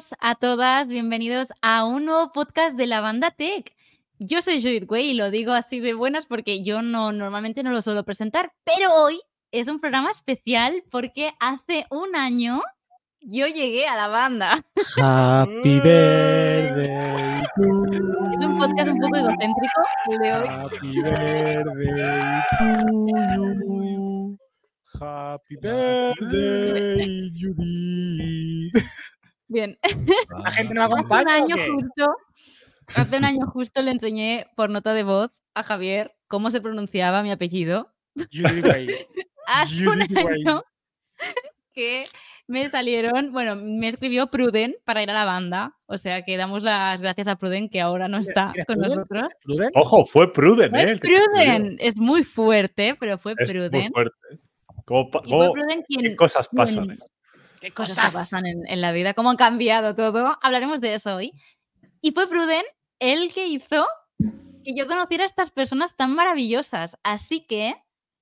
todos, a todas, bienvenidos a un nuevo podcast de la banda Tech. Yo soy Judith Way y lo digo así de buenas porque yo no normalmente no lo suelo presentar, pero hoy es un programa especial porque hace un año yo llegué a la banda. Happy birthday. Es un podcast un poco egocéntrico el de hoy. Happy birthday to you. Happy birthday, Judith. Bien. La gente no me Hace un año justo, hace un año justo le enseñé por nota de voz a Javier cómo se pronunciaba mi apellido. Hace un año que me salieron, bueno, me escribió Pruden para ir a la banda. O sea que damos las gracias a Pruden que ahora no está ¿Eres con Pruden? nosotros. ¿Pruden? Ojo, fue Pruden, ¿eh? Fue. Pruden, es muy fuerte, pero fue Es muy Pruden. fuerte. ¿Cómo, pa- Y fue cómo- Pruden quien, qué cosas pasan? quien- ¿Qué cosas cosas? que pasan en, en la vida, cómo han cambiado todo. Hablaremos de eso hoy. Y fue Pruden el que hizo que yo conociera a estas personas tan maravillosas. Así que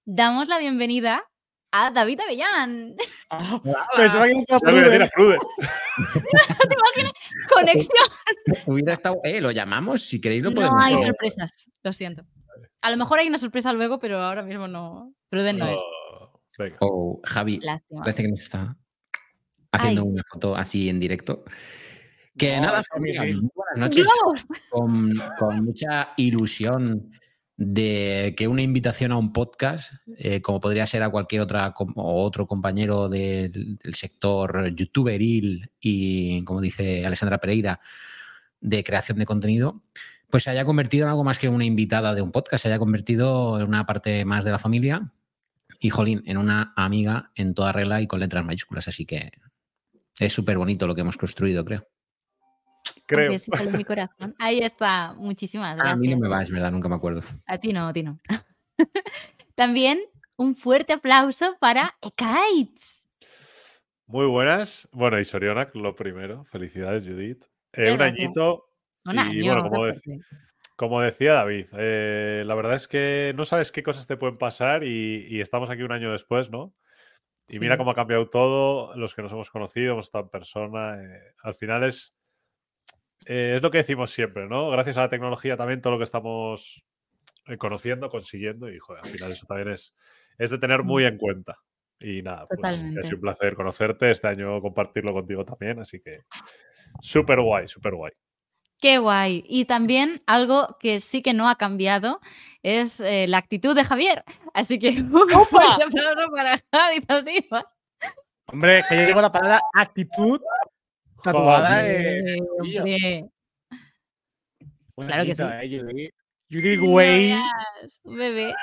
damos la bienvenida a David Avellán. Ah, pensaba que no. Conexión. Hubiera estado. Eh, lo llamamos. Si queréis, lo No podemos. hay no. sorpresas, lo siento. A lo mejor hay una sorpresa luego, pero ahora mismo no. Pruden no es. Oh, venga. O Javi, Lástima. parece que nos está haciendo Ay. una foto así en directo. Que No, nada, familia, muy buenas noches. Con, con mucha ilusión de que una invitación a un podcast, eh, como podría ser a cualquier otra o otro compañero del, del sector youtuberil y, como dice Alessandra Pereira, de creación de contenido, pues se haya convertido en algo más que una invitada de un podcast, se haya convertido en una parte más de la familia y, jolín, en una amiga en toda regla y con letras mayúsculas. Así que es súper bonito lo que hemos construido, creo. Creo. Besito en mi corazón. Ahí está. Muchísimas gracias. a mí no me va, es verdad, nunca me acuerdo. A ti no, a ti no. También un fuerte aplauso para Ekaitz. Muy buenas. Bueno, y Sorionak, lo primero. Felicidades, Judith. Eh, un añito. Un Y bueno, como decía David, eh, la verdad es que no sabes qué cosas te pueden pasar y, y estamos aquí un año después, ¿no? Y mira cómo ha cambiado todo, los que nos hemos conocido, hemos estado en persona. eh, al final es, eh, es lo que decimos siempre, ¿no? Gracias a la tecnología también todo lo que estamos eh, conociendo, consiguiendo y joder, al final eso también es, es de tener muy en cuenta. Y nada, pues ha sido un placer conocerte, este año compartirlo contigo también, así que súper guay, súper guay. Qué guay. Y también algo que sí que no ha cambiado es eh, la actitud de Javier. Así que un fuerte aplauso para Javi. Hombre, que yo llevo la palabra actitud tatuada. Eh, Claro que sí. eh, no Way. bebé.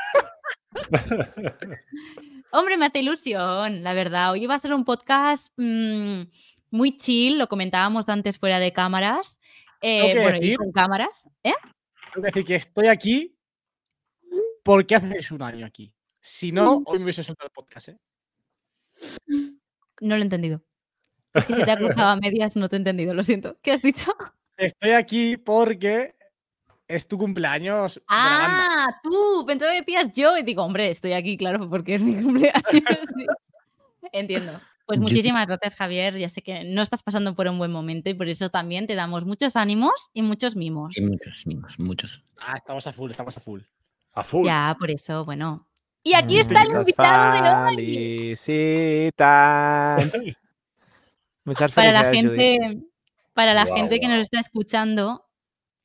Hombre, me hace ilusión, la verdad. Hoy va a ser un podcast mm, muy chill, lo comentábamos antes fuera de cámaras. Eh, bueno, y con cámaras. ¿eh? Tengo que decir que estoy aquí porque haces un año aquí. Si no, hoy me hubiese soltado el podcast, ¿eh? No lo he entendido. Es que se te ha cruzado a medias, no te he entendido, lo siento. ¿Qué has dicho? Estoy aquí porque es tu cumpleaños de la banda. Ah, tú, pensaba que decías yo y digo, hombre, estoy aquí, claro, porque es mi cumpleaños. sí. Entiendo. Pues muchísimas gracias, Javier. Ya sé que no estás pasando por un buen momento y por eso también te damos muchos ánimos y muchos mimos. Y muchos, mimos, muchos. Ah, estamos a full, estamos a full. A full. Ya, por eso, bueno. Y aquí está el invitado de hoy. Felicitas. Muchas Para la Judith. gente, para la gente que nos está escuchando,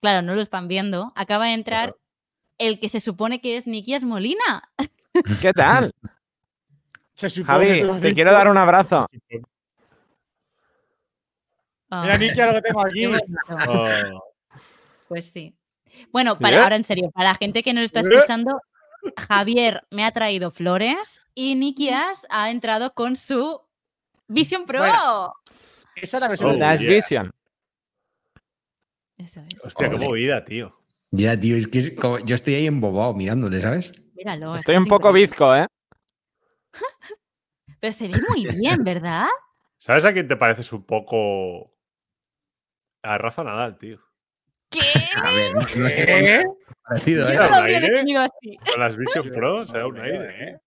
claro, no lo están viendo, acaba de entrar el que se supone que es Nikias Molina. ¿Qué tal? Se supone que Javi, te quiero dar un abrazo. Mira, Nikia, lo que tengo aquí. Oh, Pues sí. Bueno, para, ¿Eh? ahora en serio, para la gente que nos está ¿Eh? escuchando, Javier me ha traído flores y Nikias ha entrado con su Vision Pro. Bueno. Esa es la versión Oh, de Last yeah. Vision. Eso es. hostia, qué movida, tío. Ya, tío, es que es como- yo estoy ahí embobado mirándole, ¿sabes? Míralo. es Estoy un poco bizco, ¿eh? Pero se ve muy bien, ¿verdad? ¿Sabes a quién te pareces un poco? A Rafa Nadal, tío. ¿Qué? A ver, no, no es que ¿Eh? parecido, Yo ¿eh? no así. Con las Vision Pro se da un aire, ¿eh?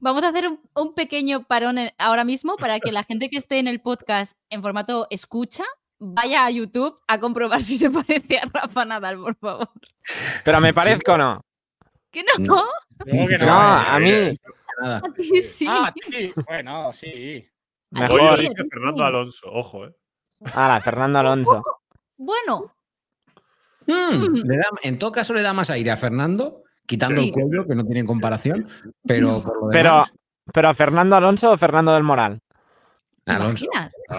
Vamos a hacer un, un pequeño parón en- ahora mismo para que la gente que esté en el podcast en formato escucha vaya a YouTube a comprobar si se parece a Rafa Nadal, por favor. Pero me parezco o no. ¿Que no? No. Que No, no. a mí. Nada. A ti sí. Ah, sí. Bueno, sí. Oye, Mejor. Fernando. Alonso, ojo, eh. Fernando Alonso. Bueno, Mm, le da- en todo caso le da más aire a Fernando, quitando Sí. el cuello, que no tiene comparación, pero por lo Pero, demás, pero Fernando Alonso o Fernando del Moral. ¿te Alonso.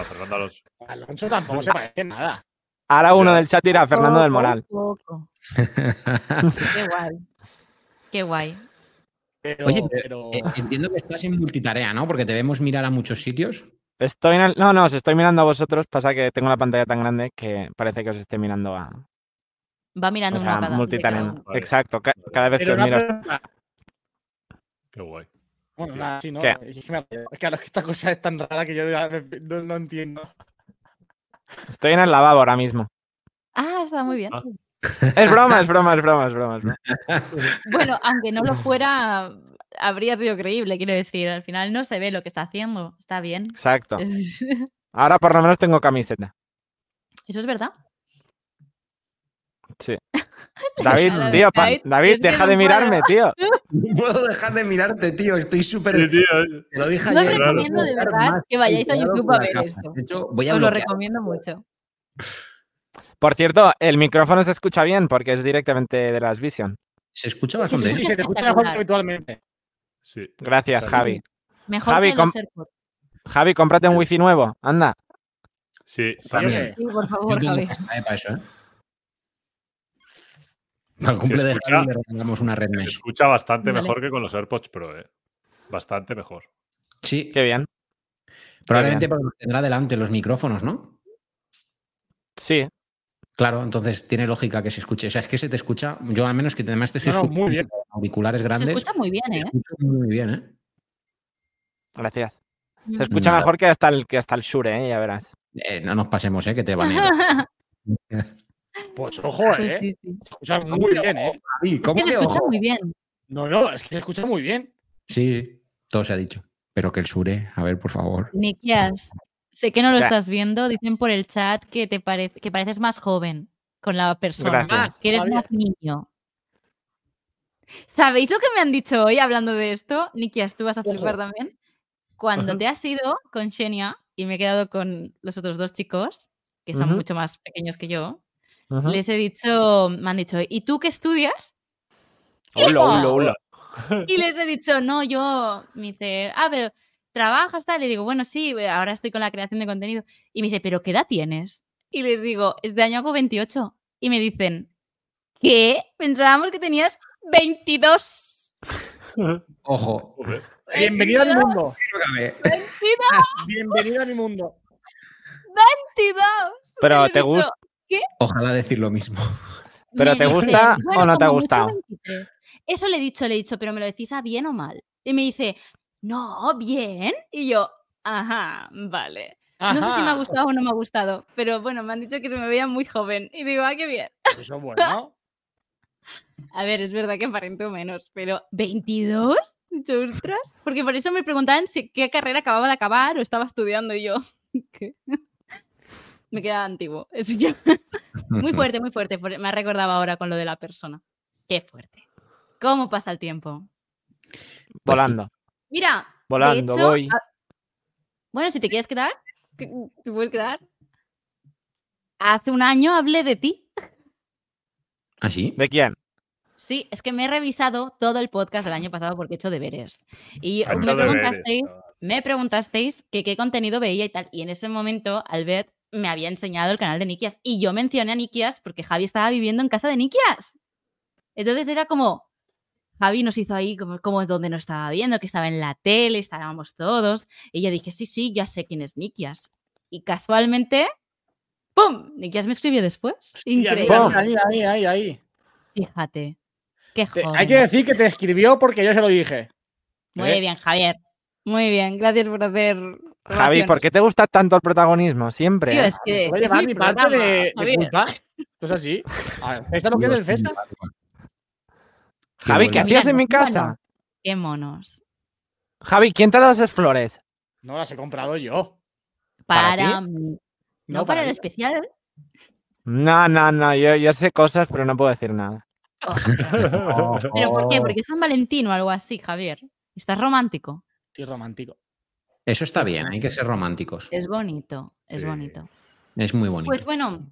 Fernando Alonso. Alonso tampoco se parece nada. Ahora uno del chat dirá Fernando del Moral. poco. Qué guay. Qué guay. Pero, Oye, pero- Eh, entiendo que estás en multitarea, ¿no? Porque te vemos mirar a muchos sitios. Estoy en el... No, no, os estoy mirando a vosotros. Pasa que tengo la pantalla tan grande que parece que os esté mirando a. Va mirando O sea, a cada. Vale. Exacto. ca- cada vez que pero miro. pregunta. Qué guay. Bueno, nada, sí, ¿no? ¿Qué? Es que que esta cosa es tan rara que yo no, no entiendo. Estoy en el lavabo ahora mismo. Ah, está muy bien. Ah. Es broma, es broma, es broma, es broma. es broma. Bueno, aunque no lo fuera, habría sido creíble, quiero decir. Al final no se ve lo que está haciendo. Está bien. Exacto. Es- Ahora por lo menos tengo camiseta. Eso es verdad. Sí. David, tío, pa- David, deja de mirarme, tío. No puedo dejar de mirarte, tío. Estoy súper. Sí, tío, Te lo dije No os ayer. claro. recomiendo de verdad que vayáis a YouTube a ver esto. De hecho, voy a Os lo recomiendo mucho. Por cierto, el micrófono se escucha bien porque es directamente de las Vision. Se escucha bastante. Sí, sí, sí, se te escucha mejor que habitualmente. sí. Gracias. Javi. Mejor Javi, que los com- AirPods. Javi, cómprate un wifi nuevo. Anda. Sí, Sí, también. Sí, por favor, Javi. eh, para eso, ¿eh? Para el cumple Se de escucha- Javi le regalamos una red Se mesh. escucha bastante Vale. mejor que con los AirPods Pro, eh. Bastante mejor. Sí, Qué bien. probablemente porque los tendrá delante los micrófonos, ¿no? Sí. Claro, entonces tiene lógica que se escuche. O sea, es que se te escucha. Yo al menos que además te estoy No, muy bien. auriculares Se grandes. escucha muy bien, te ¿eh? escucho muy bien, ¿eh? Gracias. Mm. Se escucha Nada. mejor que hasta el, que hasta el Shure, ¿eh? ya verás. Eh, no nos pasemos, ¿eh? Que te van Pues ojo, ¿eh? sí, sí. Se escucha muy bien, ¿eh? Es ¿Cómo que se escucha ojo? muy bien. No, no, es que se escucha muy bien. Sí, todo se ha dicho. Pero que el Sure, a ver, por favor. Nikias, sé que no lo Ya. estás viendo. Dicen por el chat que te parece que pareces más joven con la persona. Gracias. Que eres más niño. ¿Sabéis lo que me han dicho hoy hablando de esto? Nikias, tú vas a Ojo. flipar también. Cuando te has ido con Xenia y me he quedado con los otros dos chicos, que son mucho más pequeños que yo, Les he dicho, me han dicho, ¿y tú qué estudias? Hola, hola, hola. Y les he dicho, no, yo, me dice, ah, pero trabajas tal. Y digo, bueno, sí, ahora estoy con la creación de contenido. Y me dice, ¿pero qué edad tienes? Y les digo, este año hago 28. Y me dicen, ¿qué? Pensábamos que tenías 22. Ojo. Bienvenido a mi mundo. 22. Bienvenido a mi mundo. 22. Pero te dicho, Ojalá decir lo mismo. ¿Pero me te dice, gusta o "Bueno, no te ha gustado?" 23". Eso le he dicho, le he dicho, pero me lo decís a bien o mal. Y me dice, no, bien. Y yo, ajá, vale. No sé si me ha gustado o no me ha gustado, pero bueno, me han dicho que se me veía muy joven. Y digo, ah, qué bien. Eso es bueno. A ver, es verdad que aparento menos, pero ¿22? He dicho, ostras. Porque por eso me preguntaban si qué carrera acababa de acabar o estaba estudiando y yo. ¿qué? Me queda antiguo. Eso ya. Muy fuerte, muy fuerte. Me ha recordado ahora con lo de la persona. Qué fuerte. ¿Cómo pasa el tiempo? Volando. Mira, Volando, hecho, voy. a- bueno, si te quieres quedar, que- te puedes quedar. Hace un año hablé de ti. ¿Ah, sí? ¿De quién? Sí, es que me he revisado todo el podcast del año pasado porque he hecho deberes. Y me preguntasteis, me preguntasteis que qué contenido veía y tal. Y en ese momento, Albert me había enseñado el canal de Nikias. Y yo mencioné a Nikias porque Javi estaba viviendo en casa de Nikias. Entonces era como, Javi nos hizo ahí como, como donde nos estaba viendo, que estaba en la tele, estábamos todos. Y yo dije, sí, sí, ya sé quién es Nikias. Y casualmente, ¡pum! Nikias me escribió después. Increíble. ¡Pum! Ahí, ahí, ahí, ahí. Fíjate. Qué joven. hay que decir que te escribió porque yo se lo dije. Muy ¿Eh? bien, Javier. Muy bien, gracias por hacer. Javi, ¿por qué te gusta tanto el protagonismo? Siempre. Tío, es que. Voy a es llevar mi parte de, de culpa. Pues así. A ver, ¿Esta lo que es el Festa? Javi, ¿qué Mira, hacías en no, mi bueno. casa? Qué monos. Javi, ¿quién te ha dado esas flores? No las he comprado yo. ¿Para Para, ti? mí. No, No, para el mí. especial. No, no, no, yo, yo sé cosas, pero no puedo decir nada. ¿Pero por qué? Oh, Porque es San Valentín o algo así, Javier. Estás romántico. Estoy romántico. Eso está bien, hay que ser románticos. Es bonito, es Sí. bonito. Es muy bonito. Pues bueno,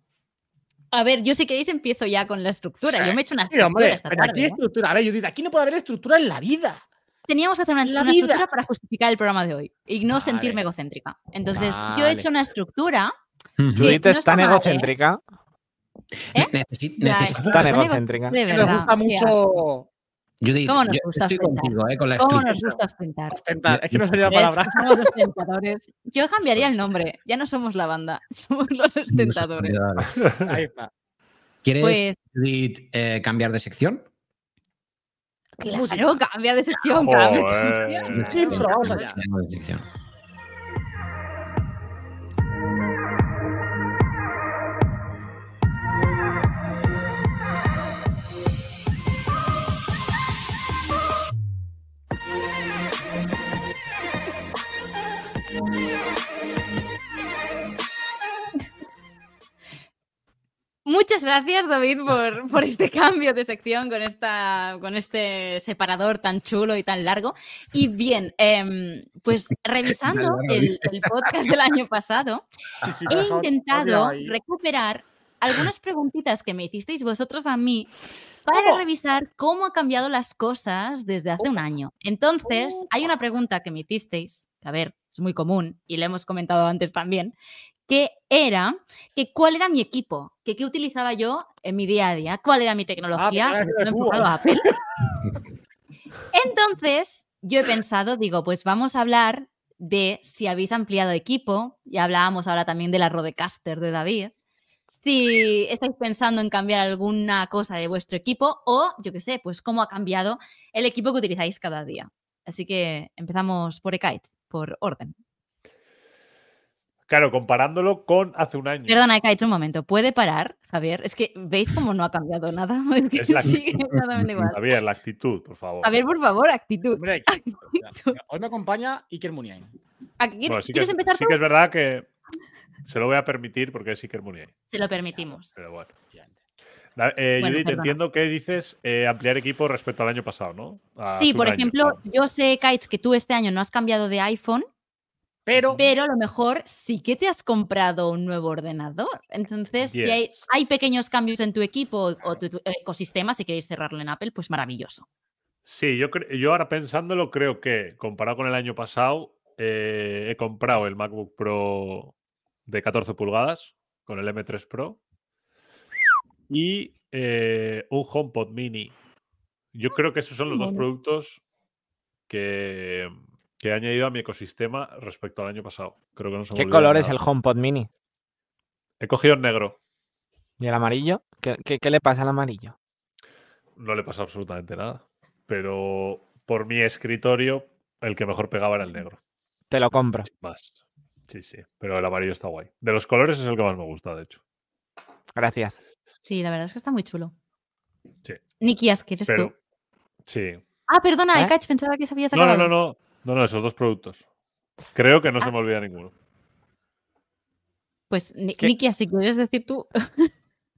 a ver, yo si queréis empiezo ya con la estructura. Sí. Yo me he hecho una Sí, estructura hombre, esta pero aquí tarde, hay ¿eh? estructura. A ver, Judith, aquí no puede haber estructura en la vida. Teníamos que hacer una, estructura para justificar el programa de hoy y no Vale. sentirme egocéntrica. Entonces, yo he hecho una estructura. Judith no es está tan egocéntrica, ¿eh? Necesi- Ya, necesi- es tan egocéntrica. Nos gusta mucho Judith, ¿Cómo nos yo gusta estoy ostentar? contigo, eh, con la ¿Cómo nos gusta ostentar? ostentar. Es que no sería la palabra. Somos ostentadores. Yo cambiaría el nombre. Ya no somos la banda, somos los ostentadores. Ahí está. ¿Quieres, Pues- Judith, eh, cambiar de sección? Claro, cambia de sección, cambia de sección. Intro, Muchas gracias, David, por, por este cambio de sección con, esta, con este separador tan chulo y tan largo. Y bien, em, pues revisando el, podcast del año pasado, Sí, sí, he intentado recuperar algunas preguntitas que me hicisteis vosotros a mí para ¿Cómo? revisar cómo han cambiado las cosas desde hace un año. Entonces, hay una pregunta que me hicisteis, que a ver, es muy común y la hemos comentado antes también, que era que cuál era mi equipo, que qué utilizaba yo en mi día a día, cuál era mi tecnología, pensaba que sobre era todo de enfocado a Apple. Entonces, yo he pensado, digo, pues vamos a hablar de si habéis ampliado equipo, ya hablábamos ahora también de la Rodecaster de David, si estáis pensando en cambiar alguna cosa de vuestro equipo o, yo qué sé, pues cómo ha cambiado el equipo que utilizáis cada día. Así que empezamos por Ekite, por orden. Claro, comparándolo con hace un año. Perdona, Ekite, un momento. ¿Puede parar, Javier? Es que veis cómo no ha cambiado nada. Es que Es la sigue exactamente igual. Javier, la actitud, por favor. Javier, por favor, actitud. Hombre, Hoy me acompaña Iker Muniain. Bueno, sí que, ¿Quieres es- empezar sí tú? que es verdad que se lo voy a permitir porque es Iker Muniain. Se lo permitimos. Pero bueno. Eh, Bueno, Judith, perdona. entiendo que dices eh, ampliar equipo respecto al año pasado, ¿no? A Sí, por año, ejemplo, claro. yo sé, Kites, que tú este año no has cambiado de iPhone, Pero, pero a lo mejor sí que te has comprado un nuevo ordenador. Entonces, si hay, hay pequeños cambios en tu equipo o tu, tu ecosistema, si queréis cerrarlo en Apple, pues maravilloso. Sí, yo, yo ahora pensándolo, creo que comparado con el año pasado, eh, he comprado el MacBook Pro de 14 pulgadas con el M3 Pro y eh, un HomePod Mini. Yo creo que esos son los dos productos que, que he añadido a mi ecosistema respecto al año pasado. Creo que no se me ¿Qué color es el HomePod Mini? He cogido el negro. ¿Y el amarillo? ¿Qué, qué- qué le pasa al amarillo? No le pasa absolutamente nada. Pero por mi escritorio, el que mejor pegaba era el negro. Te lo compro. Más. Sí, sí. Pero el amarillo está guay. De los colores es el que más me gusta, de hecho. Gracias. Sí, la verdad es que está muy chulo. Sí. Nikias, ¿quieres Pero. tú? Sí. Ah, perdona, ¿Eh? Ekach, pensaba que se habías No, no, acabado. no, no. No, no, esos dos productos. Creo que no Ah. se me olvida ninguno. Pues, Ni- ¿Qué? Nikias, si quieres decir tú.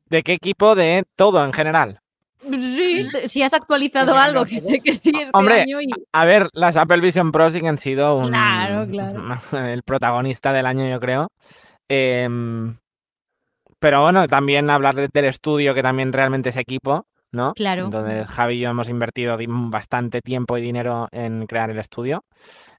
¿De qué equipo? De todo en general. Sí, si has actualizado algo, que sé que sí este Hombre, año y... A ver, las Apple Vision Pro sí que han sido un, Claro, claro. el protagonista del año, yo creo. Em, pero bueno, también hablar de- del estudio, que también realmente es equipo, ¿no? Claro. Entonces, Javi y yo hemos invertido di- bastante tiempo y dinero en crear el estudio.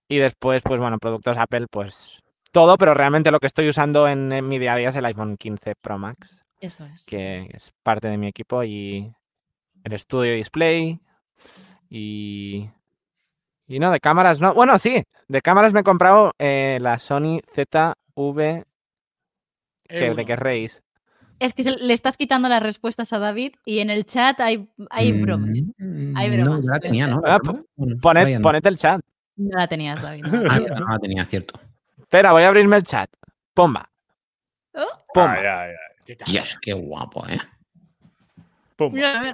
Y después, pues bueno, productos Apple, pues todo, pero realmente lo que estoy usando en, en mi día a día es el iPhone 15 Pro Max, Eso es. que es parte de mi equipo y el estudio display y... Y no, de cámaras no. Bueno, sí, de cámaras me he comprado eh, la Sony ZV, que. ¿de qué reís? Es que le estás quitando las respuestas a David y en el chat hay, hay bromas. Mm, Hay No, bromas. ya la tenía, ¿no? Ah, Poned, no. el chat. No la tenías, David. no la Ah, no la tenía, cierto. Espera, voy a abrirme el chat. Pomba. Oh, Pomba. Ay, ay, ay. Qué Dios, qué guapo, ¿eh? Mira.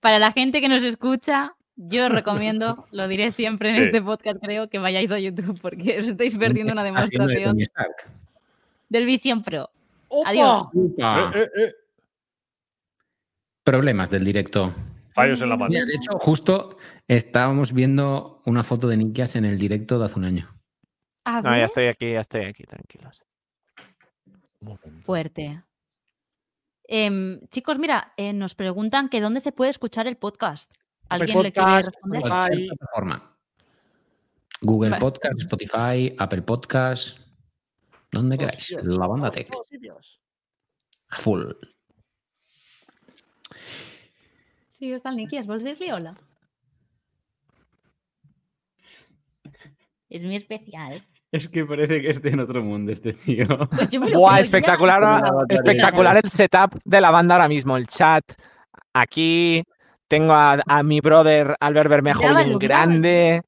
Para la gente que nos escucha, Yo os recomiendo, lo diré siempre en Sí. este podcast, creo, que vayáis a YouTube porque os estáis perdiendo una demostración. Del Vision Pro. ¡Opa! Adiós. Upa. Eh, eh, eh. Problemas del directo. Fallos en la mano. Mira, de hecho, justo estábamos viendo una foto de Nikias en el directo de hace un año. A No, ver, ya estoy aquí, ya estoy aquí, tranquilos. fuerte. Em, chicos, mira, eh, nos preguntan que dónde se puede escuchar el podcast. Apple ¿Alguien le quiere responder? Spotify. Google. Podcast, Spotify, Apple Podcast, donde queráis. sitios, La banda todos- tech. todos sitios. Full. Sí, està el Nikias. Vols dir-li hola? Es muy especial. Es que parece que esté en otro mundo este tío. Pues Buah, ya. espectacular, espectacular el setup de la banda ahora mismo. El chat aquí. Tengo a, a mi brother Albert Bermejo bien grande.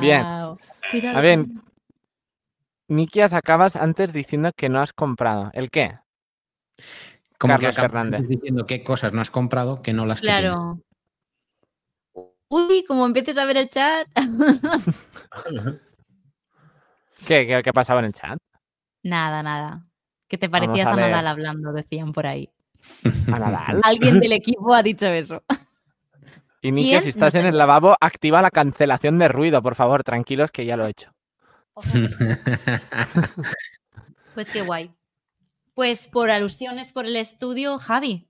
Bien. A ver, Nikias, acabas antes diciendo que no has comprado. ¿El qué? Como Carlos que acabas Fernández. diciendo qué cosas no has comprado que no las. Claro. Uy, como empieces a ver el chat. ¿Qué, qué, qué pasaba en el chat? nada, nada. Que te parecías a. Nadal hablando, decían por ahí. A Nadal. Alguien del equipo ha dicho eso. Y Nikias, si estás No en el lavabo, activa la cancelación de ruido, por favor. Tranquilos que ya lo he hecho. Pues qué guay. Pues por alusiones por el estudio, Javi.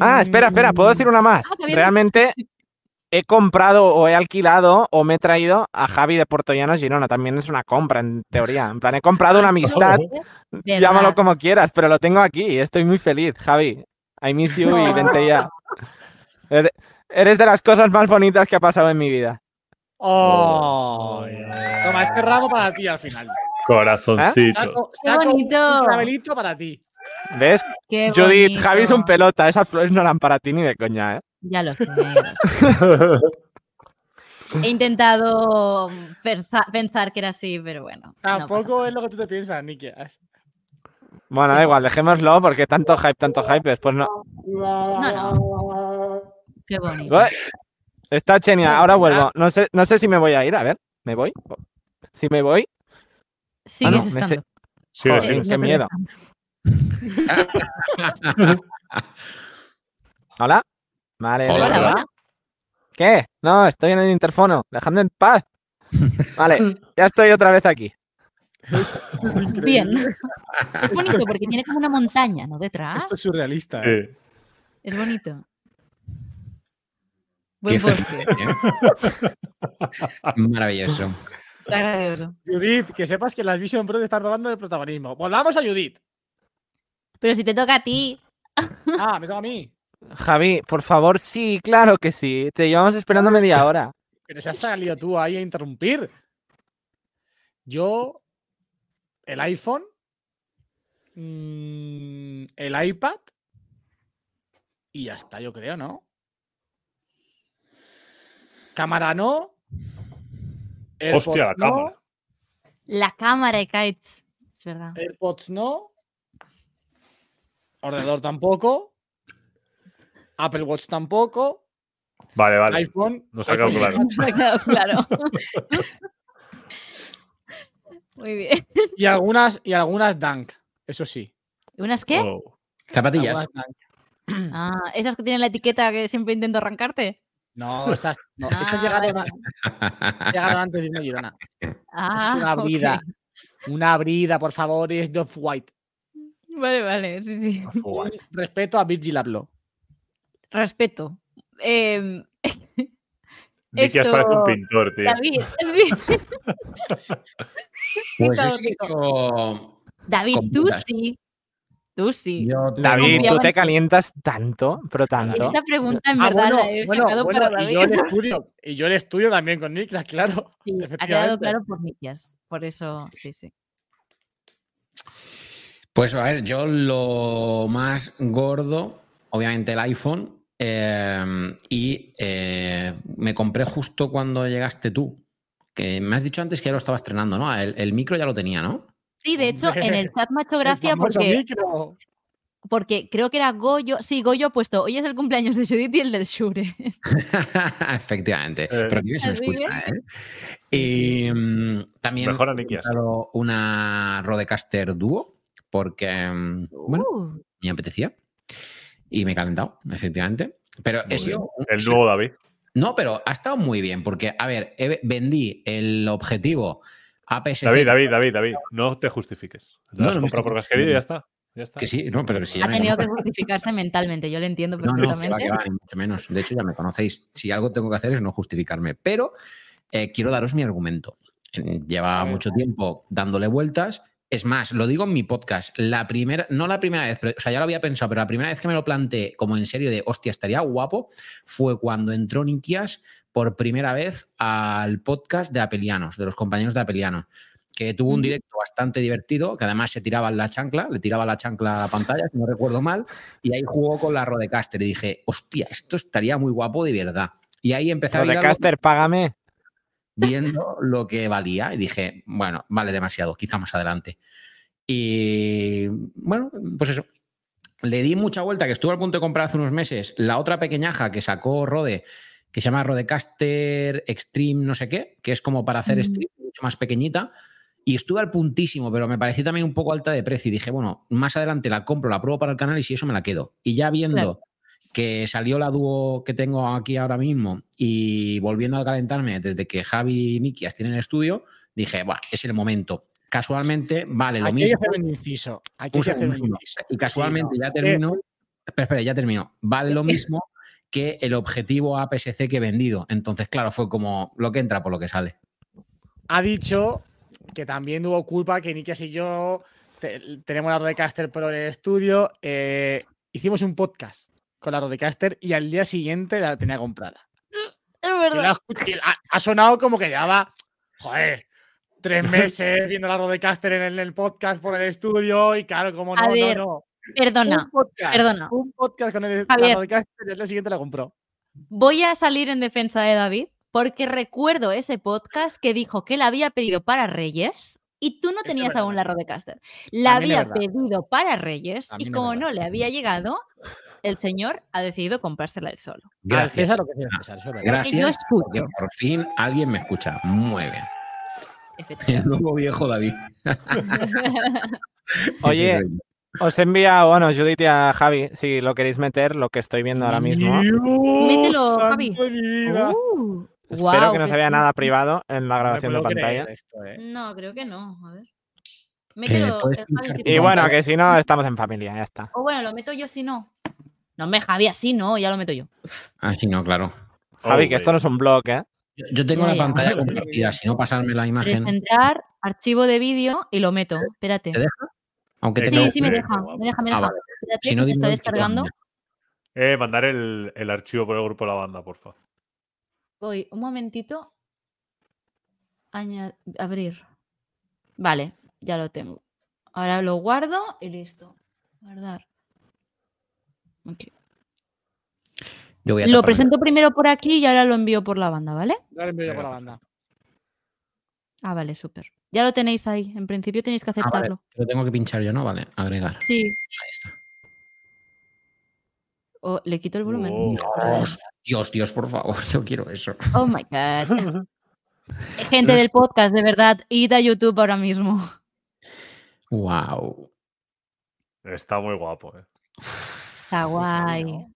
Ah, espera, espera, puedo decir una más. Ah. Realmente he comprado o he alquilado o me he traído a Javi de Puerto Llano Girona. También es una compra, en teoría. En plan, he comprado una amistad, ¿Verdad? llámalo como quieras, pero lo tengo aquí y estoy muy feliz, Javi. I miss you y vente ya. Ere- Eres de las cosas más bonitas que ha pasado en mi vida. Oh, Toma, este ramo para ti al final. Corazoncito. Saco, Qué saco un bonito. clavelito para ti. ¿Ves? Qué Judith, bonito. Javi es un pelota. Esas flores no eran para ti ni de coña, ¿eh? Ya lo sé. He intentado pensa- pensar que era así, pero bueno. no Tampoco nada. es lo que tú te piensas, Nikias. Bueno, da igual, dejémoslo porque tanto hype, tanto hype, después no. No, no. Qué bonito. Ué, Está genial, ahora vuelvo. No sé, no sé si me voy a ir, a ver, ¿me voy? Si me voy, Sigues no, sé- estando. Sí, Joder, sí. Qué miedo. ¿Hola? Vale, Hola. ¿Qué? No, estoy en el interfono, dejadme en paz. Vale, ya estoy otra vez aquí. Bien. Es bonito porque tiene como una montaña, ¿no? Detrás. Esto es surrealista. ¿eh? Sí. Es bonito. Buen ¿eh? Maravilloso. Está gracioso. Judith, que sepas que las Vision Pro te están robando el protagonismo. Volvamos a Judith. Pero si te toca a ti. Ah, me toca a mí. Javi, por favor, sí, claro que sí. Te llevamos esperando media hora. Pero se has salido tú ahí a interrumpir. Yo, el iPhone, mm, el iPad y ya está, yo creo, ¿no? Cámara no. Hostia, la AirPods no, cámara. La cámara de kites. Es verdad. AirPods no. Ordenador tampoco. Apple Watch tampoco. Vale, vale. iPhone. Nos ha quedado claro. Nos ha quedado claro. Muy bien. Y algunas, y algunas Dunk, eso sí. ¿Unas qué? Oh. Zapatillas. Ah, esas que tienen la etiqueta que siempre intento arrancarte. No, esas, no, esas Ah, llegaron, vale. a- llegaron antes de una Girona. Ah, es una brida. Una brida, por favor, es de Off-White. Vale, vale. Sí, sí. Respeto a Virgil Abloh. Respeto. Em, Nikias Esto- parece un pintor, tío. David, sí. Pues que he hecho- David, tú sí. Tú sí. yo David, tú te calientas tanto, pero tanto. Esta pregunta en Ah, verdad bueno, la he bueno, sacado bueno, para y David. yo el estudio, y yo el estudio también con Niklas, claro. Sí, ha quedado claro por Nikias. Por eso, sí, sí. Pues a ver, yo lo más gordo, obviamente el iPhone, eh, y eh, me compré justo cuando llegaste tú. Que me has dicho antes que ya lo estaba estrenando, ¿no? El, el micro ya lo tenía, ¿no? Sí, de hecho, en el chat me ha hecho gracia porque, micro. porque creo que era Goyo. Sí, Goyo ha puesto, hoy es el cumpleaños de Judith y el del Shure. Efectivamente. Pero que se me Así escucha, ¿eh? Y mm, también Mejor he una Rodecaster Duo porque, bueno, Uh, me apetecía y me he calentado, efectivamente. Pero Muy he sido un- El nuevo David. No, pero ha estado muy bien porque, a ver, he- vendí el objetivo APS-C. David, David, David, David. No te justifiques. Lo No, has no estoy porque has querido y ya está. Ya está. Que sí, no, pero si ya ha me tenido que justificarse mentalmente, yo lo entiendo No, no, que va, perfectamente. que va, ni mucho menos. De hecho, ya me conocéis. Si algo tengo que hacer es no justificarme. Pero eh, quiero daros mi argumento. Lleva mucho tiempo dándole vueltas. Es más, lo digo en mi podcast. La primera, no la primera vez, pero, o sea, ya lo había pensado, pero la primera vez que me lo planteé como en serio de hostia, estaría guapo, fue cuando entró Nikias por primera vez al podcast de Apelianos, de los compañeros de Apelianos, que tuvo un directo bastante divertido, que además se tiraba la chancla, le tiraba la chancla a la pantalla, si no recuerdo mal, y ahí jugó con la Rodecaster y dije, hostia, esto estaría muy guapo de verdad. Y ahí empecé a mirarlo Rodecaster, págame. viendo lo que valía y dije, bueno, vale demasiado, quizá más adelante. Y bueno, pues eso. Le di mucha vuelta, que estuve al punto de comprar hace unos meses la otra pequeñaja que sacó Rode, que se llama Rodecaster Extreme no sé qué, que es como para hacer Mm. stream mucho más pequeñita. Y estuve al puntísimo, pero me pareció también un poco alta de precio. Y dije, bueno, más adelante la compro, la pruebo para el canal y si eso me la quedo. Y ya viendo Claro. que salió la dúo que tengo aquí ahora mismo y volviendo a calentarme desde que Javi y Nikias tienen el estudio, dije, bueno, es el momento. Casualmente, vale, lo Aquí hay que mismo. hacer un inciso. Aquí hay que hacer un inciso. Y casualmente Sí, no. ya termino. Espera, espera, ya termino. Vale lo mismo que el objetivo APS-C que he vendido. Entonces, claro, fue como lo que entra por lo que sale. Ha dicho que también hubo culpa que Nikias y yo te- tenemos la Rodecaster Pro en el estudio. eh, hicimos un podcast con la Rodecaster y al día siguiente la tenía comprada. Es la verdad. ha, ha sonado como que llevaba, joder, tres meses viendo la Rodecaster en el, en el podcast por el estudio y claro, como no, no, no. Perdona, un podcast, perdona. Un podcast con el, Javier. la Rodecaster y al día siguiente la compró. voy a salir en defensa de David porque recuerdo ese podcast que dijo que la había pedido para Reyes y tú no tenías aún la Rodecaster. La había pedido para Reyes y como no le había llegado, el señor ha decidido comprársela él solo. Al Gracias. César lo que César, eso es. Gracias. Yo escucho, por fin alguien me escucha. Muy bien. El nuevo viejo David. Oye. Os he enviado, bueno, Judith y a Javi, si lo queréis meter, lo que estoy viendo ahora mismo. Dios, Mételo, Javi. Uh, Espero que no se vea nada privado en la grabación de pantalla. esto, eh. No, creo que no. A ver. Mételo. puedes eh, Javi, Y bueno, que si no, estamos en familia, ya está. O bueno, lo meto yo si no. No me Javi, así no, ya lo meto yo. Ah, sí, no, claro. Javi, que esto no es un blog, ¿eh? Yo, yo tengo la pantalla compartida, si no pasarme la imagen. Presentar archivo de vídeo y lo meto. Espérate. ¿Te deja? Aunque Sí, tenga Sí, sí, me Qué deja. Me deja, me Ah, deja. vale. Espérate, Si no, se está descargando. Eh, mandar el, el archivo por el grupo de la banda, porfa. Voy, un momentito. Aña- abrir. Vale, ya lo tengo. Ahora lo guardo y listo. Guardar. Ok. Yo voy a Lo presento primero por aquí y ahora lo envío por la banda, ¿vale? Dale envío por la banda. Ah, vale, súper. Ya lo tenéis ahí. En principio tenéis que Ah, vale. aceptarlo. Lo tengo que pinchar yo, ¿no? Vale, agregar. Sí. Ahí está. O le quito el volumen. Oh. Dios, Dios, Dios, por favor, yo quiero eso. Oh my god. Gente del podcast, de verdad, id a YouTube ahora mismo. Wow. Está muy guapo, eh. Está guay.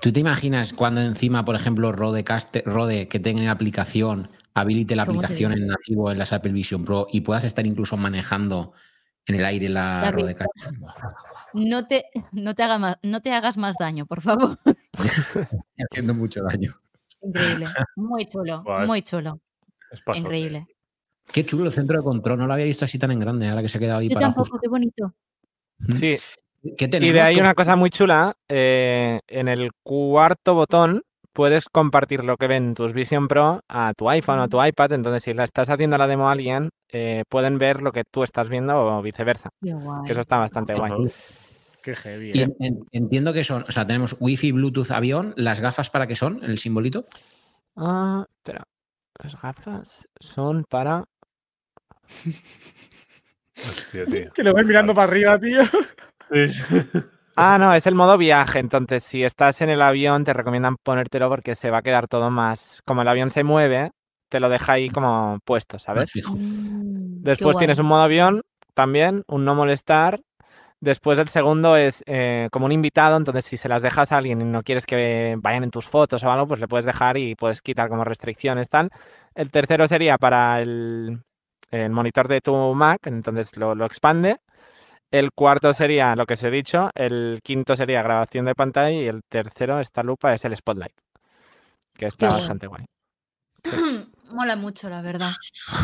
¿Tú te imaginas cuando encima, por ejemplo, Rode, que tenga aplicación, habilite la ¿Cómo te aplicación en nativo en las Apple Vision Pro y puedas estar incluso manejando en el aire la. Rodecaster? No te, no, te haga más, no te hagas más daño, por favor. Haciendo mucho daño. Increíble. Muy chulo, muy chulo. Es. Increíble. Qué chulo el centro de control, no lo había visto así tan en grande, ahora que se ha quedado ahí Yo para tampoco, qué bonito. Sí, ¿Qué y tenemos? de ahí ¿Cómo- una cosa muy chula, eh, en el cuarto botón puedes compartir lo que ven tus Vision Pro a tu iPhone o tu iPad, entonces si la estás haciendo la demo a alguien, eh, pueden ver lo que tú estás viendo o viceversa, Qué guay. que eso está bastante guay. Qué heavy. Y eh. en- en- entiendo que son, o sea, tenemos Wi-Fi, Bluetooth, avión, las gafas para qué son, el simbolito. Ah, espera, las gafas son para... Hostia, tío. Que lo voy mirando para arriba, tío. Ah, no, es el modo viaje. Entonces, si estás en el avión, te recomiendan ponértelo porque se va a quedar todo más. Como el avión se mueve, te lo deja ahí como puesto, ¿sabes? fijo. Mm, Después tienes un modo avión también, un no molestar. Después el segundo es eh, como un invitado, entonces si se las dejas a alguien y no quieres que vayan en tus fotos o algo, pues le puedes dejar y puedes quitar como restricciones, tal. El tercero sería para el, el monitor de tu Mac, entonces lo, lo expande. El cuarto sería lo que os he dicho, el quinto sería grabación de pantalla y el tercero, esta lupa, es el Spotlight, que está bastante guay. Mola mucho, la verdad.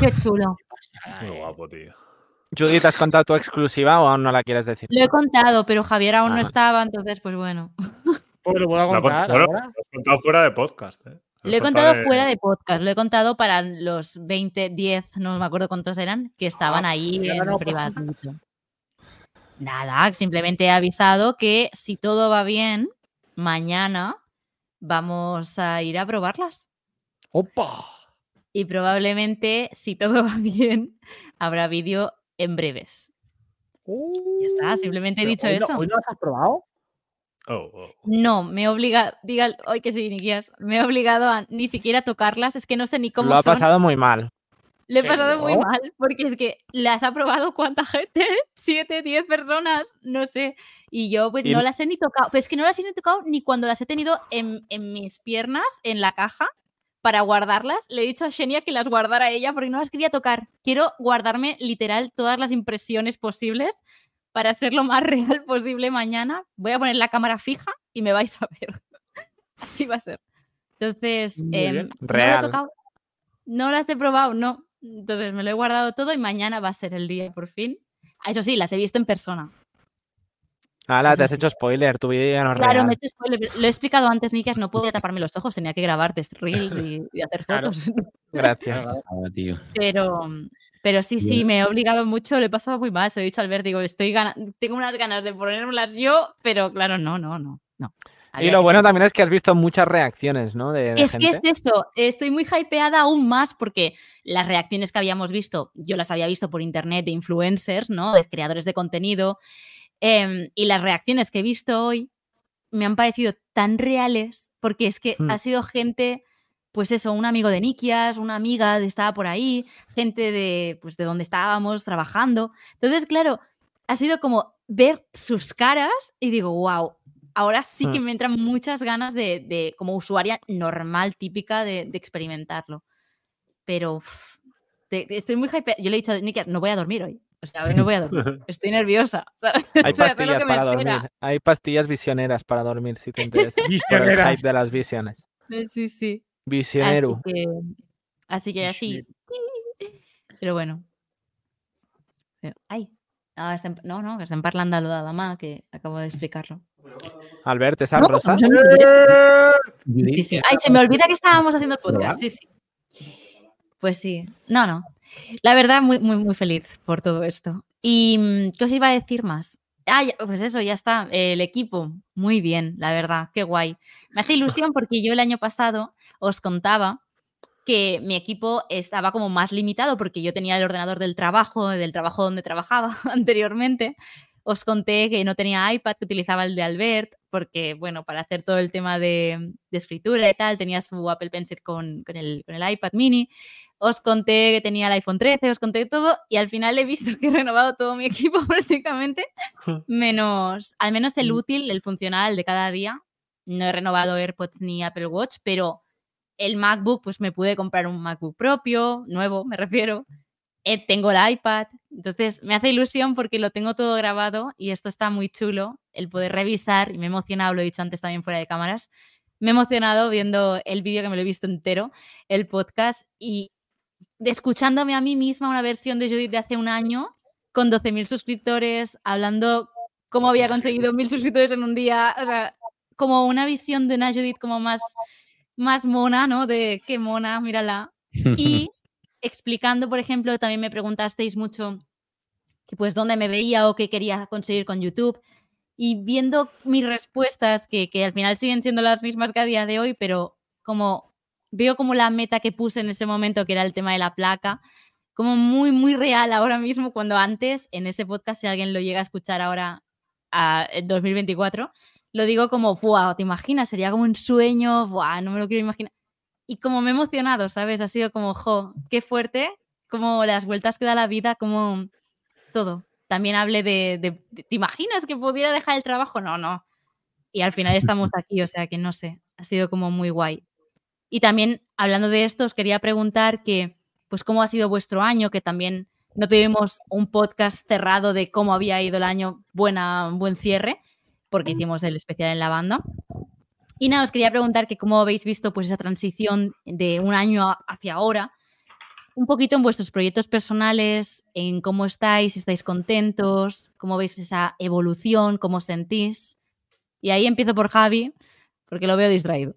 Qué chulo. Muy guapo, tío. Judith, ¿has contado tu exclusiva o aún no la quieres decir? Lo he contado, pero Javier aún no Ah. estaba, entonces, pues bueno. Pues lo puedo Lo ha contar lo has contado fuera de podcast. ¿eh? Lo he contado fuera de podcast, lo he contado para los 20, 10, no me acuerdo cuántos eran, que estaban ahí ya en no, privado. Nada, simplemente he avisado que si todo va bien, mañana vamos a ir a probarlas. ¡Opa! Y probablemente, si todo va bien, habrá vídeo en breves. Ya está, simplemente he dicho hoy no- eso. ¿Hoy no las has probado? Oh, oh. No, me he obligado, diga, hoy que sí, Nikias, me he obligado a ni siquiera tocarlas, es que no sé ni cómo Lo ha son. pasado muy mal. Le he pasado muy mal, porque es que las ha probado cuánta gente, siete, diez personas, no sé. Y yo pues Y- no las he ni tocado, pero es que no las he ni tocado ni cuando las he tenido en, en mis piernas, en la caja, para guardarlas. Le he dicho a Xenia que las guardara ella porque no las quería tocar. Quiero guardarme literal todas las impresiones posibles para ser lo más real posible mañana. Voy a poner la cámara fija y me vais a ver. Así va a ser. Entonces, em, bien. no lo he Real. tocado. No las he probado, no. Entonces me lo he guardado todo y mañana va a ser el día por fin. Ah, Eso sí, las he visto en persona. Ala, te has hecho spoiler, tu vídeo ya no es Claro, real. me he hecho spoiler, Lo he explicado antes, Nikias, no podía taparme los ojos, tenía que grabar test reels y, y hacer Claro. fotos. Gracias. Ah. Pero, pero sí, sí, me he obligado mucho, lo he pasado muy mal. Se lo he dicho al Albert, digo, estoy gana- tengo unas ganas de ponérmelas yo, pero claro, no, no, no. no. Y lo bueno también es que has visto muchas reacciones, ¿no? De, de Es que es esto, estoy muy hypeada aún más porque las reacciones que habíamos visto, yo las había visto por internet de influencers, ¿no? De creadores de contenido, em, y las reacciones que he visto hoy me han parecido tan reales porque es que Hmm. ha sido gente, pues eso, un amigo de Nikias, una amiga de estaba por ahí, gente de, pues de donde estábamos trabajando. Entonces, claro, ha sido como ver sus caras y digo, wow, ahora sí que Hmm. me entran muchas ganas de, de, como usuaria normal, típica, de, de experimentarlo. Pero uf, te- te- estoy muy hype. Yo le he dicho a Nikia, no voy a dormir hoy. O sea, hoy no voy a dormir. Estoy nerviosa. ¿sabes? Hay O sea, pastillas que para espera. dormir. Hay pastillas visioneras para dormir si te interesa. por el hype de las visiones. Sí, sí. Así Visionero. que, así que así. Pero bueno. Pero, ay. Estem, no, no, que estem parlant de lo de demà, que acabo de explicarlo. Albert, ¿esas No, rosas? Sí, sí. Ay, se me olvida que estábamos haciendo el podcast. Sí, sí. Pues sí. No, no. La verdad, muy, muy, muy feliz por todo esto. ¿Y mm, qué os iba a decir más? Ah, pues eso, ya está. El equipo, muy bien, la verdad, qué guay. Me hace ilusión porque yo el año pasado os contaba que mi equipo estaba como más limitado porque yo tenía el ordenador del trabajo, del trabajo donde trabajaba anteriormente. Os conté que no tenía iPad, que utilizaba el de Albert, porque, bueno, para hacer todo el tema de, de escritura y tal, tenía su Apple Pencil con, con el, con el iPad mini. Os conté que tenía el iPhone 13, os conté todo y al final he visto que he renovado todo mi equipo prácticamente, menos, al menos el útil, el funcional de cada día. No he renovado AirPods ni Apple Watch, pero el MacBook, pues me pude comprar un MacBook propio, nuevo, me refiero. Eh, tengo el iPad, entonces me hace ilusión porque lo tengo todo grabado y esto está muy chulo, el poder revisar, y me he emocionado, lo he dicho antes también fuera de cámaras, me he emocionado viendo el vídeo que me lo he visto entero, el podcast, y escuchándome a mí misma una versión de Judith de hace un año con 12.000 suscriptores, hablando cómo había conseguido 1.000 suscriptores en un día, o sea, como una visión de una Judith como más, más mona, ¿no? De qué mona, mírala. Y explicando, por ejemplo, también me preguntasteis mucho que pues dónde me veía o qué quería conseguir con YouTube. Y viendo mis respuestas, que, que al final siguen siendo las mismas que a día de hoy, pero como veo como la meta que puse en ese momento, que era el tema de la placa, como muy, muy real ahora mismo, cuando antes en ese podcast, si alguien lo llega a escuchar ahora, a 2024, lo digo como, wow, ¿te imaginas? Sería como un sueño, wow, no me lo quiero imaginar. Y como me he emocionado, ¿sabes? Ha sido como, jo, qué fuerte, como las vueltas que da la vida, como todo. También hablé de, de- de- ¿te imaginas que pudiera dejar el trabajo? No, no. Y al final estamos aquí, o sea que no sé, ha sido como muy guay. Y también, hablando de esto, os quería preguntar que, pues, cómo ha sido vuestro año, que también no tuvimos un podcast cerrado de cómo había ido el año, buena, buen cierre, porque hicimos el especial en la banda. Y nada, os quería preguntar que cómo habéis visto pues esa transición de un año hacia ahora, un poquito en vuestros proyectos personales, en cómo estáis, si estáis contentos, cómo veis esa evolución, cómo sentís. Y ahí empiezo por Javi, porque lo veo distraído.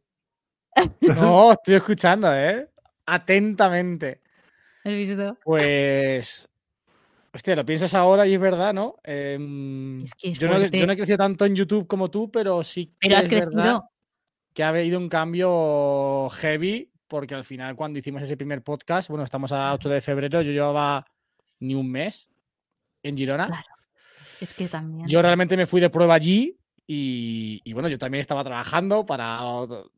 No, estoy escuchando, ¿eh? Atentamente. ¿Has visto? Pues. Hostia, lo piensas ahora y es verdad, ¿no? Em, Es que es yo, no, yo no he crecido tanto en YouTube como tú, pero sí que Pero has es verdad crecido. Que ha habido un cambio heavy, porque al final, cuando hicimos ese primer podcast, bueno, estamos a 8 de febrero, yo llevaba ni un mes en Girona. Claro. Es que también. Yo realmente me fui de prueba allí y, y bueno, yo también estaba trabajando para otro,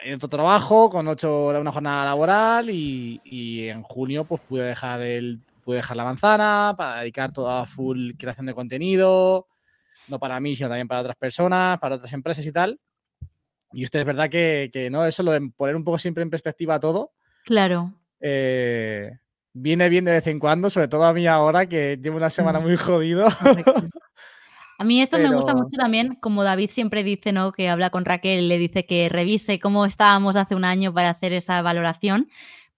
en otro trabajo con ocho horas, una jornada laboral y, y en junio pues pude dejar el pude dejar la manzana para dedicar toda full creación de contenido, no para mí, sino también para otras personas, para otras empresas y tal. Y usted es verdad que, que no, eso lo de poner un poco siempre en perspectiva todo, Claro. eh, viene bien de vez en cuando, sobre todo a mí ahora que llevo una semana Mm. muy jodido. A mí esto me gusta mucho también, como David siempre dice, ¿no? Que habla con Raquel, le dice que revise cómo estábamos hace un año para hacer esa valoración.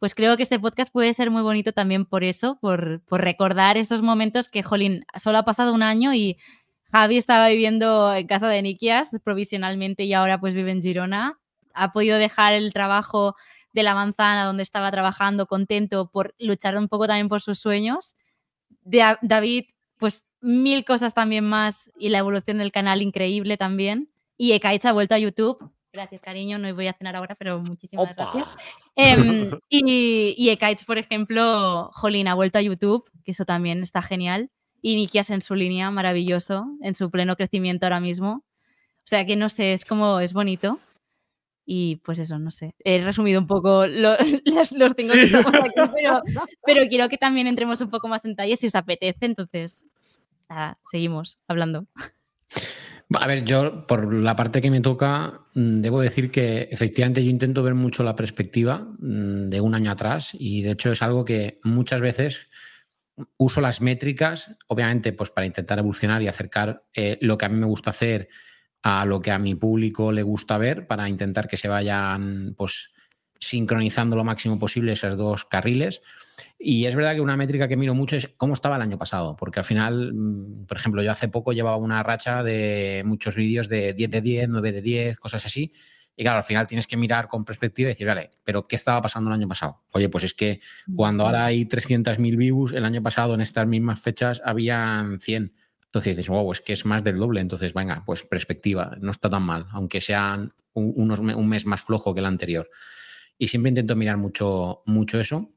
Pues creo que este podcast puede ser muy bonito también por eso, por, por recordar esos momentos que, jolín, solo ha pasado un año y Javi estaba viviendo en casa de Nikias provisionalmente y ahora pues vive en Girona. Ha podido dejar el trabajo de la manzana donde estaba trabajando contento por luchar un poco también por sus sueños. De- David, pues mil cosas también más y la evolución del canal increíble también. Y Ekaich ha vuelto a YouTube. Gracias, cariño. No voy a cenar ahora, pero muchísimas Opa. gracias. Em, y, y Ekaich, por ejemplo, Jolín ha vuelto a YouTube, que eso también está genial. Y Nikias en su línea, maravilloso, en su pleno crecimiento ahora mismo. O sea que no sé, es como, es bonito. Y pues eso, no sé. He resumido un poco lo- los, los cinco que Sí. estamos aquí, pero, pero quiero que también entremos un poco más en detalle si os apetece. Entonces, nada, seguimos hablando. A ver, yo por la parte que me toca, mm, debo decir que efectivamente yo intento ver mucho la perspectiva mm, de un año atrás y de hecho es algo que muchas veces uso las métricas, obviamente, pues para intentar evolucionar y acercar eh, lo que a mí me gusta hacer a lo que a mi público le gusta ver para intentar que se vayan pues sincronizando lo máximo posible esos dos carriles. Y es verdad que una métrica que miro mucho es cómo estaba el año pasado, porque al final, mm, por ejemplo, yo hace poco llevaba una racha de muchos vídeos de 10 de 10, 9 de 10, cosas así. Y claro, al final tienes que mirar con perspectiva y decir, vale, pero ¿qué estaba pasando el año pasado? Oye, pues es que cuando ahora hay 300.000 views, el año pasado en estas mismas fechas habían 100. Entonces dices, wow, es que es más del doble. Entonces, venga, pues perspectiva, no está tan mal, aunque sean un, unos, me- un mes más flojo que el anterior. Y siempre intento mirar mucho, mucho eso.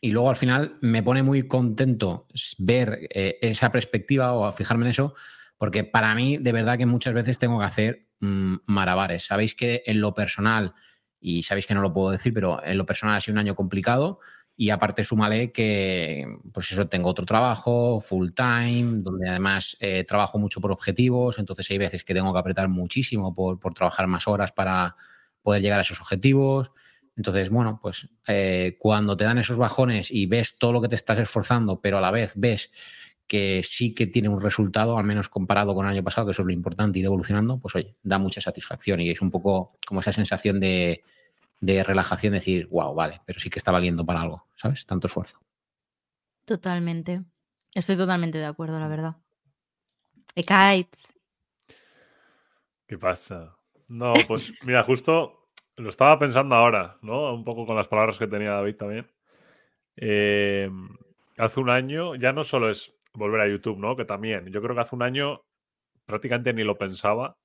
Y luego al final me pone muy contento ver eh, esa perspectiva o fijarme en eso, porque para mí de verdad que muchas veces tengo que hacer mm, malabares. Sabéis que en lo personal, y sabéis que no lo puedo decir, pero en lo personal ha sido un año complicado y aparte súmale que, pues eso, tengo otro trabajo full time, donde además eh, trabajo mucho por objetivos, entonces hay veces que tengo que apretar muchísimo por, por trabajar más horas para poder llegar a esos objetivos. Entonces, bueno, pues eh, cuando te dan esos bajones y ves todo lo que te estás esforzando, pero a la vez ves que sí que tiene un resultado, al menos comparado con el año pasado, que eso es lo importante, ir evolucionando, pues oye, da mucha satisfacción y es un poco como esa sensación de, de relajación, decir, wow, vale, pero sí que está valiendo para algo, ¿sabes? Tanto esfuerzo. Totalmente. Estoy totalmente de acuerdo, la verdad. Ekaich. ¿Qué pasa? No, pues mira, justo lo estaba pensando ahora, ¿no? Un poco con las palabras que tenía David también. Eh, hace un año ya no solo es volver a YouTube, ¿no? Que también, yo creo que hace un año prácticamente ni lo pensaba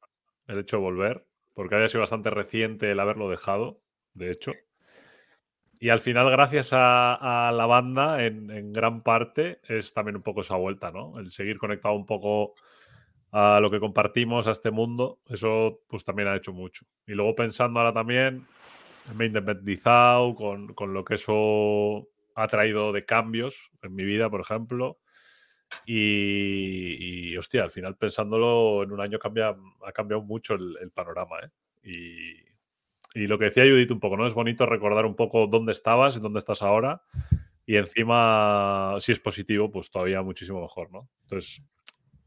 el hecho de volver, porque había sido bastante reciente el haberlo dejado, de hecho. Y al final, gracias a, la banda, en, en gran parte, es también un poco esa vuelta, ¿no? El seguir conectado un poco a lo que compartimos, a este mundo, eso pues también ha hecho mucho. Y luego pensando ahora también, me he independizado con, con lo que eso ha traído de cambios en mi vida, por ejemplo. Y, y, hostia, al final pensándolo, en un año cambia, ha cambiado mucho el, panorama. ¿eh? Y, y, lo que decía Judith un poco, ¿no? Es bonito recordar un poco dónde estabas y dónde estás ahora. Y encima, si es positivo, pues todavía muchísimo mejor, ¿no? Entonces,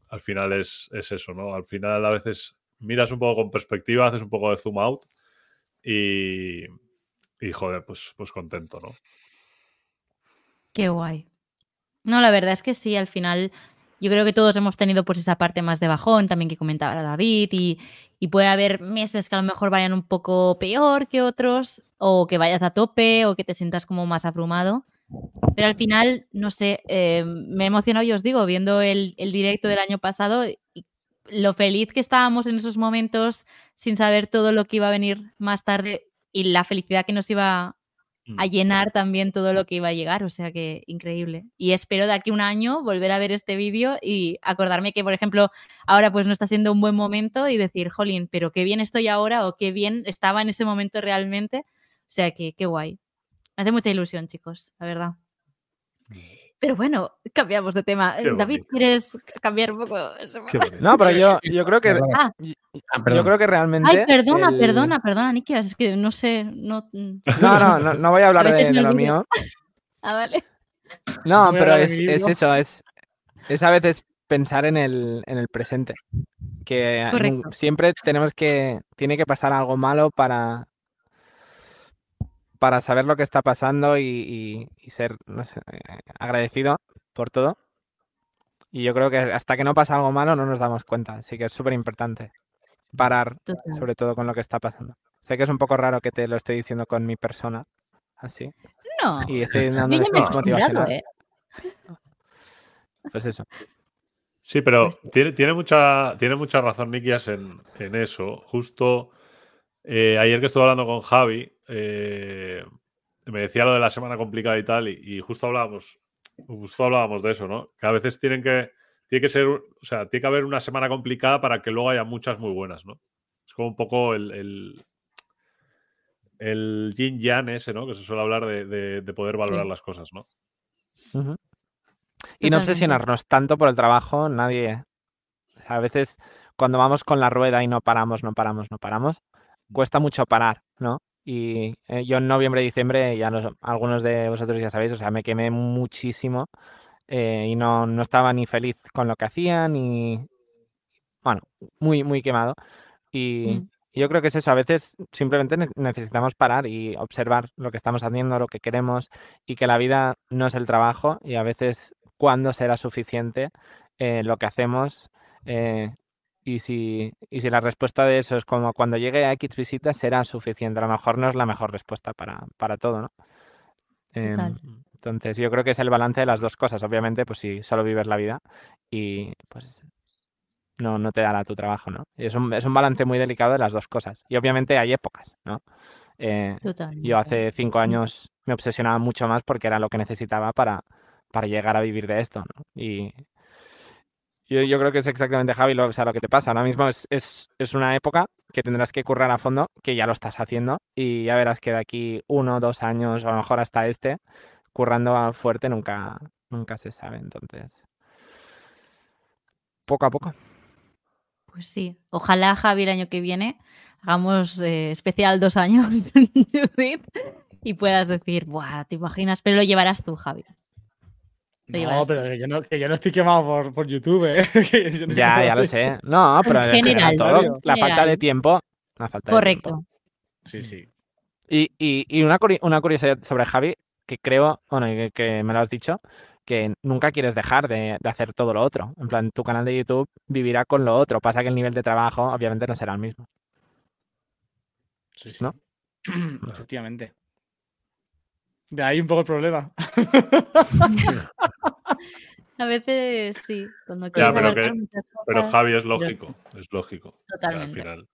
al final es, es eso, ¿no? Al final a veces miras un poco con perspectiva, haces un poco de zoom out y, y joder, pues, pues contento, ¿no? Qué guay. No, la verdad es que sí, al final yo creo que todos hemos tenido pues esa parte más de bajón también que comentaba David y, y, puede haber meses que a lo mejor vayan un poco peor que otros o que vayas a tope o que te sientas como más abrumado. Pero al final, no sé, eh, me he emocionado, yo os digo, viendo el, el directo del año pasado y lo feliz que estábamos en esos momentos sin saber todo lo que iba a venir más tarde y la felicidad que nos iba a llenar también todo lo que iba a llegar, o sea que increíble. Y espero de aquí un año volver a ver este vídeo y acordarme que, por ejemplo, ahora pues no está siendo un buen momento y decir, jolín, pero qué bien estoy ahora o qué bien estaba en ese momento realmente. O sea que qué guay. Me hace mucha ilusión, chicos, la verdad. Pero bueno, cambiamos de tema. Qué David, bonito. ¿quieres cambiar un poco eso? No, pero yo, yo creo que Ah. yo, Ah, yo creo que realmente. Ay, perdona, el- perdona, perdona, Nikias, es que no sé, no... mm. No, no, no, no voy a hablar A de, lo mío. Ah, vale. No, pero es, es eso, es, es a veces pensar en el, en el presente. Que Correcto. siempre tenemos que, tiene que pasar algo malo para, para saber lo que está pasando y, y- y ser no sé, eh, agradecido por todo. Y yo creo que hasta que no pasa algo malo no nos damos cuenta. Así que es súper importante parar, Total. sobre todo con lo que está pasando. Sé que es un poco raro que te lo estoy diciendo con mi persona, así. No, Y estoy dando ya me motivacional. ¿eh? Pues eso. Sí, pero Pues tiene, tiene, mucha, tiene mucha razón Nikias en, en eso. Justo eh, ayer que estuve hablando con Javi, eh, me decía lo de la semana complicada y tal, y, y justo hablábamos, justo hablábamos de eso, ¿no? Que a veces tienen que, tiene que ser, o sea, tiene que haber una semana complicada para que luego haya muchas muy buenas, ¿no? Es como un poco el, el, el yin yang ese, ¿no? Que se suele hablar de, de- de poder valorar Sí. las cosas, ¿no? Y no obsesionarnos tanto por el trabajo, nadie. a veces cuando vamos con la rueda y no paramos, no paramos, no paramos, cuesta mucho parar, ¿no? Y eh, yo en noviembre, diciembre, ya los- algunos de vosotros ya sabéis, o sea, me quemé muchísimo eh, y no, no estaba ni feliz con lo que hacía, ni. Bueno, muy, muy quemado. Y, Mm. y yo creo que es eso, a veces simplemente ne- necesitamos parar y observar lo que estamos haciendo, lo que queremos y que la vida no es el trabajo y a veces cuándo será suficiente eh, lo que hacemos eh, y, si, y si la respuesta de eso es como cuando llegue a X visitas será suficiente. A lo mejor no es la mejor respuesta para, para todo, ¿no? Em, entonces yo creo que es el balance de las dos cosas. Obviamente, pues si solo vives la vida y pues no, no te dará tu trabajo, ¿no? Y es un, es un balance muy delicado de las dos cosas. Y obviamente hay épocas, ¿no? Eh, yo hace cinco años me obsesionaba mucho más porque era lo que necesitaba para, para llegar a vivir de esto, ¿no? Y yo, yo creo que es exactamente, Javi, lo, o sea, lo que te pasa. Ahora mismo es, es, es una época que tendrás que currar a fondo, que ya lo estás haciendo, y ya verás que de aquí uno, dos años, o a lo mejor hasta este, currando a fuerte nunca, nunca se sabe. Entonces, poco a poco. Pues sí. Ojalá, Javi, el año que viene hagamos eh, especial dos años, y puedas decir, Buah, ¿te imaginas? Pero lo llevarás tú, Javi. No, pero que yo no, que yo no estoy quemado por, por YouTube, ¿eh? Que yo no Ya, ya lo sé. No, pero en general, general todo, en la falta de tiempo. La falta de tiempo. Correcto. Sí, sí. Y, y- y una, curi- una curiosidad sobre Javi, que creo, bueno, y que, que me lo has dicho, que nunca quieres dejar de, de hacer todo lo otro. En plan, tu canal de YouTube vivirá con lo otro. Pasa que el nivel de trabajo obviamente no será el mismo. sí, sí. ¿No? Efectivamente. De ahí un poco el problema. A veces sí, cuando Ya, quieres pero abarcar que- muchas Pero Javi es pero- lógico, es lógico. O sea, al Totalmente. final.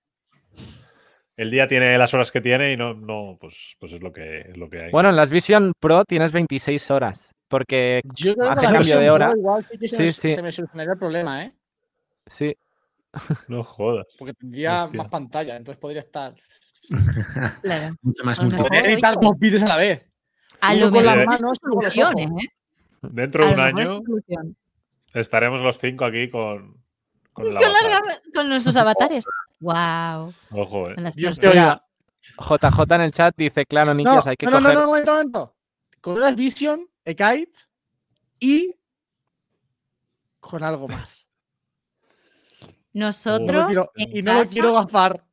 El día tiene las horas que tiene y no, no pues, pues es lo que es lo que hay. Bueno, en las Vision Pro tienes 26 horas, porque Yo creo Hace que la cambio de Pro hora. Igual sí que se, Sí, me, sí. se me solucionaría el problema, ¿eh? sí, No jodas. Porque tendría Hostia. más pantalla, entonces podría estar. Claro. Mucho más A lo multi- mejor- Podría editar dos vídeos a la vez. A Uno lo con las manos, ojos. ¿eh? Dentro A de un año estaremos los cinco aquí con, con Con, las nuestros avatares. Wow. Ojo, eh. Con las. JJ en el chat dice, claro, No, Nikias, hay que no, coger... no, no, un momento, un momento. Con unas Vision, E-Kite y con algo más. Y no lo Nosotros. quiero, en y no quiero gafar.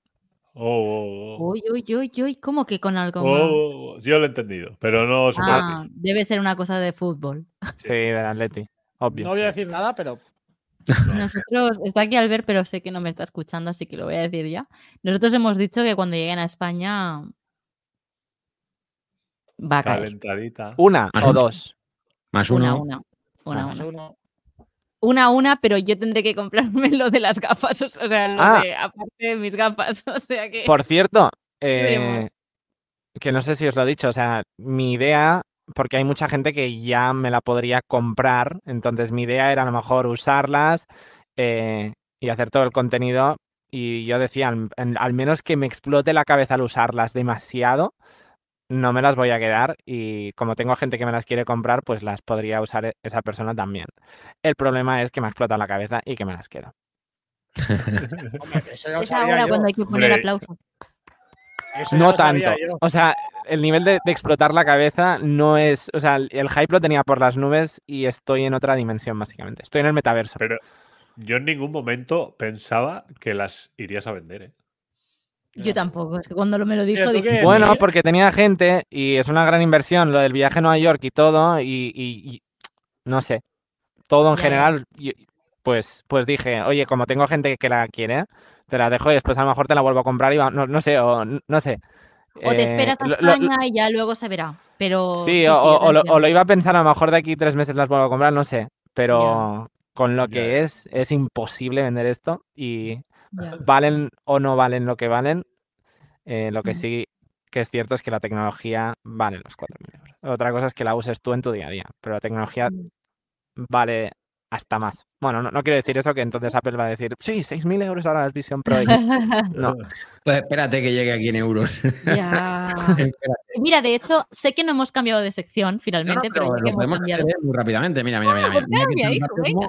Oh, oh, oh. Uy, uy, uy, uy, ¿cómo que con algo Oh, más? oh, oh. Yo lo he entendido, pero no se puede Ah, debe ser una cosa de fútbol. Sí, del Atleti. Obvio. No voy a decir nada, pero Nosotros, está aquí Albert, pero sé que no me está escuchando, así que lo voy a decir ya. Nosotros hemos dicho que cuando lleguen a España va a caer. Calentadita. Una o dos. Más Una, uno. una. Una, más una. Una, una, pero yo tendré que comprarme lo de las gafas, o sea, lo Ah. de, aparte de mis gafas, o sea que... Por cierto, eh, que no sé si os lo he dicho, o sea, mi idea, porque hay mucha gente que ya me la podría comprar, entonces mi idea era a lo mejor usarlas eh, y hacer todo el contenido. Y yo decía, al menos que me explote la cabeza al usarlas demasiado, no me las voy a quedar y como tengo gente que me las quiere comprar, pues las podría usar e- esa persona también. El problema es que me ha explotado la cabeza y que me las quedo. Hombre, eso ya lo Es ahora yo. cuando hay que poner Hombre. Eso No tanto. O sea, el nivel de, de explotar la cabeza no es. O sea, el, el hype lo tenía por las nubes y estoy en otra dimensión, básicamente. Estoy en el metaverso. Pero yo en ningún momento pensaba que las irías a vender, ¿eh? Yo tampoco, es que cuando lo- me lo dijo dije, Bueno, porque tenía gente y es una gran inversión lo del viaje a Nueva York y todo. Y, y- y no sé. Todo en general. pues, pues dije, oye, como tengo gente que la quiere, te la dejo y después a lo mejor te la vuelvo a comprar y va- no, no sé, o no sé. o te Eh, esperas a lo- lo- España y ya luego se verá. Pero Sí, o, o- lo iba a pensar, a lo mejor de aquí tres meses las vuelvo a comprar, no sé. Pero con lo que es, es imposible vender esto y valen o no valen lo que valen. eh, lo que sí que es cierto es que la tecnología vale los 4.000 euros. Otra cosa es que la uses tú en tu día a día, pero la tecnología Mm. vale hasta más. Bueno, no, no quiero decir eso, que entonces Apple va a decir, sí, 6.000 euros ahora las Vision Pro. X". No, Pues espérate que llegue aquí en euros. Ya. Mira, de hecho, sé que no hemos cambiado de sección No, no, finalmente, pero que podemos cambiado. hacer muy rápidamente. Mira, mira, mira. Bueno, mira. pues Mira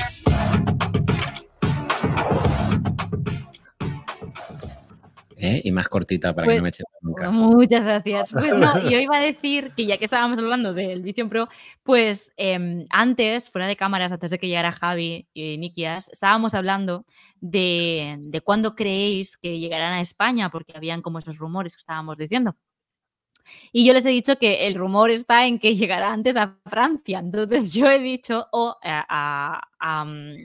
¿Eh? Y más cortita para Pues- que no me eche nunca. Muchas gracias. Pues no, yo iba a decir que ya que estábamos hablando del Vision Pro, pues em, antes, fuera de cámaras, antes de que llegara Javi y Nikias, estábamos hablando de, de cuándo creéis que llegarán a España, porque habían como esos rumores que estábamos diciendo. Y yo les he dicho que el rumor está en que llegará antes a Francia. Entonces yo he dicho, o a, a- a, mm,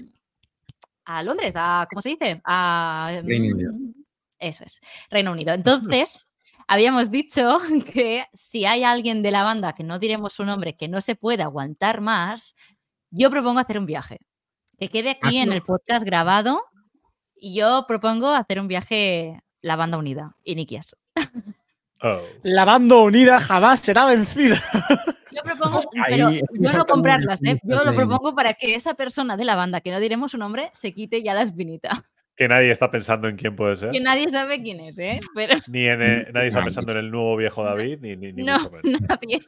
a Londres, a, ¿cómo se dice? A, Reino Unido. Eso es, Reino Unido. Entonces, habíamos dicho que si hay alguien de la banda, que no diremos su nombre, que no se puede aguantar más, yo propongo hacer un viaje. Que quede aquí en el podcast grabado y yo propongo hacer un viaje la banda unida y Nikias. Oh. La banda unida jamás será vencida. Yo propongo, Ahí pero yo no comprarlas, ¿eh? Yo lo propongo para que esa persona de la banda, que no diremos su nombre, se quite ya la espinita. Que nadie está pensando en quién puede ser. Que nadie sabe quién es, ¿eh? Pero Ni en, eh, nadie está pensando en el nuevo viejo David, ni, ni, ni no, mucho menos. nadie.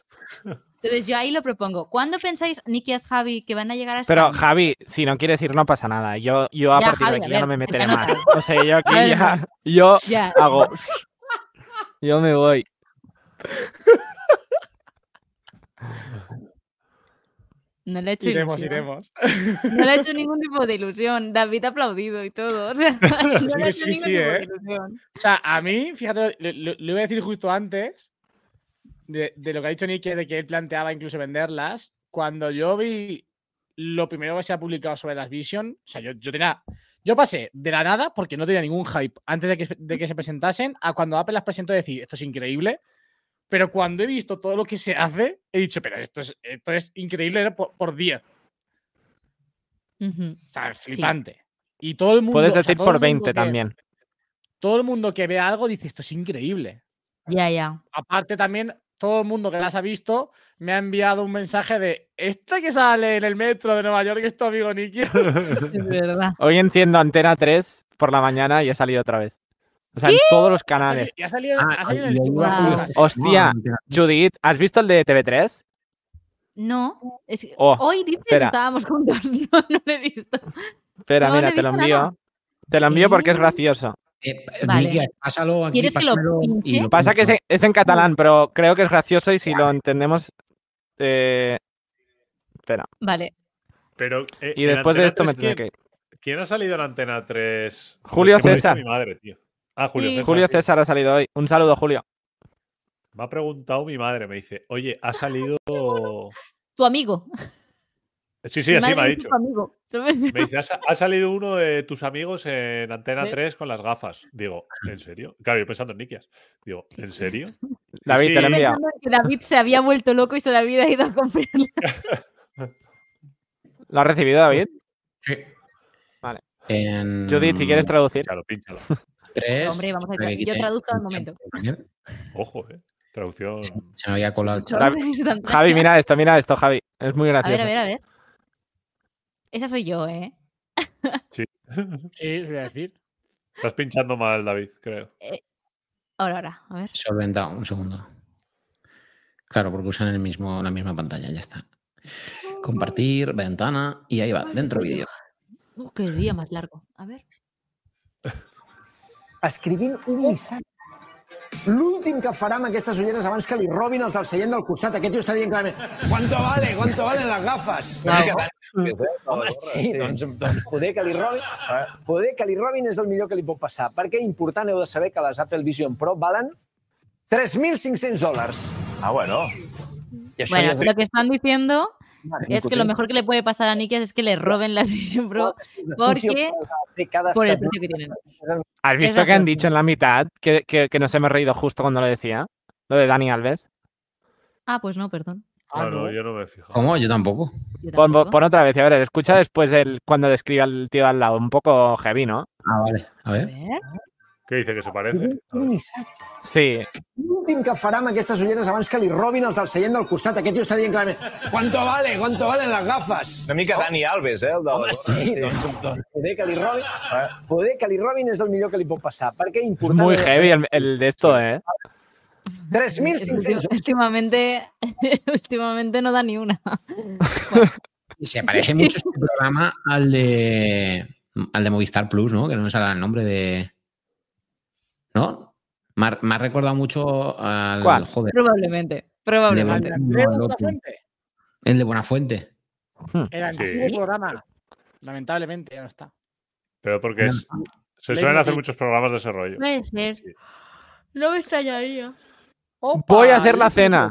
Entonces yo ahí lo propongo. ¿Cuándo pensáis, Nikias, Javi, que van a llegar a? Pero Javi, si no quieres ir, no pasa nada. Yo, yo a Ya, partir Javi, de aquí ya no me meteré más. O sea, yo aquí ver, ya. Yo Ya, hago. Yo me voy. No le he hecho Iremos, ilusión. iremos. No le he hecho ningún tipo de ilusión. David ha aplaudido y todo. O sea, no le he hecho sí, ningún sí, tipo de ¿eh? ilusión. O sea, a mí, fíjate, lo, lo- lo iba a decir justo antes de, de lo que ha dicho Nicky, de que él planteaba incluso venderlas. Cuando yo vi lo primero que se ha publicado sobre las Vision, o sea, yo, yo tenía. Yo pasé de la nada, porque no tenía ningún hype antes de que, de que se presentasen, a cuando Apple las presentó decir, esto es increíble. Pero cuando he visto todo lo que se hace, he dicho, pero esto es, esto es increíble por, por 10. Ujú. O sea, flipante. Y todo el mundo. Puedes o sea, decir por el mundo 20 que- también. Todo el mundo que ve algo dice, esto es increíble. Ya, ya. Aparte también, todo el mundo que las ha visto me ha enviado un mensaje de esta que sale en el metro de Nueva York es tu amigo Nicky. Es verdad. Hoy enciendo Antena 3 por la mañana y he salido otra vez. O sea, en todos los canales. Y ha salido, Ah, ha salido en el Wow. Podcast. Hostia, Judith, ¿has visto el de TV3? No. es que Oh, hoy dices espera. estábamos juntos. No, no lo he visto. Espera, No, mira, no te lo envío. nada. Te lo envío porque es ¿Qué? gracioso. Eh, Vale. Nikia, pásalo aquí, ¿Quieres que lo pásamelo y pinche? lo Pasa que es, es en catalán, pero creo que es gracioso y si lo entendemos. eh, Espera. Vale. Pero, eh, Y en después de esto me 3, tendré que ¿quién, ir. quién ha salido en Antena 3? Julio ha César. Mi madre, tío. Ah, Julio. César. Julio sí. César ha salido hoy. Un saludo, Julio. Me ha preguntado mi madre, me dice, oye, ha salido. Tu amigo. Sí, sí, Mi así me ha dicho. Me dice, ha, sa- ha salido uno de tus amigos en Antena ¿Ves? 3 con las gafas. Digo, ¿en serio? Claro, yo pensando en Nikias. Digo, ¿en serio? David, Sí, te que David se había vuelto loco y se lo había ido a comprar. ¿Lo has recibido, David? Sí. Vale. En Judith, si quieres traducir. Pínchalo, pínchalo. Tres, Hombre, vamos a espera que ver, yo traduzco al momento. Ojo, eh. Traducción. Se me había colado el chat. Javi, mira esto, mira esto, Javi. Es muy A gracioso. ver, a ver, a ver. Esa soy yo, ¿eh? Sí. Sí, os voy a decir. Estás pinchando mal, David, creo. Ahora, ahora, a ver. Solventado, un segundo. Claro, porque usan el mismo, la misma pantalla, ya está. Compartir, ventana y ahí va, dentro vídeo. Uh, qué día más largo. A ver. Escrivint un missatge. L'últim que farà amb aquestes ulleres abans que li robin els del seient del costat. Aquest tio està dient clarament ¿Cuánto vale? ¿Cuánto valen las gafes? Home, sí, doncs, doncs poder que li robin poder que li robin és el millor que li pot passar. Perquè important heu de saber que les Apple Vision Pro valen 3.500 dòlars. Ah, bueno. I això Bueno, lo que están diciendo Es que lo mejor que le puede pasar a Nikias es que le roben la Vision Pro porque cada por el precio que tienen. ¿Has visto que han dicho en la mitad que, que- que nos hemos reído justo cuando lo decía? Lo de Dani Alves. Ah, pues no, perdón. Ah, no, no, no. yo no me he fijado. ¿Cómo? Yo tampoco. Yo Pon, tampoco. pon otra vez, a ver, escucha después del cuando describe al tío al lado. Un poco heavy, ¿no? Ah, vale. A A ver. ¿Qué dice que se parece? Un missatge. Sí. L'últim que farà amb aquestes ulleres abans que li robin els del seient del costat. Aquest tio està dient clarament ¿Cuánto vale? ¿Cuánto valen las gafes? Una mica Dani Alves, eh? El del... Home, sí, doncs poder que li robin, poder que li robin és el millor que li pot passar. Perquè Es important... muy de heavy el, el de esto, ¿eh? 3.500 Últimamente, últimamente no da ni una. Y se parece mucho este programa al de al de Movistar Plus, ¿no? Que no me sale el nombre de. ¿No? Me ha, me ha recordado mucho al. ¿Cuál? Joder. Probablemente. Probablemente. De-. Buenafuente. El de Buenafuente. Era el Sí. programa. Lamentablemente ya no está. Pero porque es- se suelen hacer muchos programas de ese rollo. Puede ser. Sí. No me extrañaría. Voy a hacer la cena.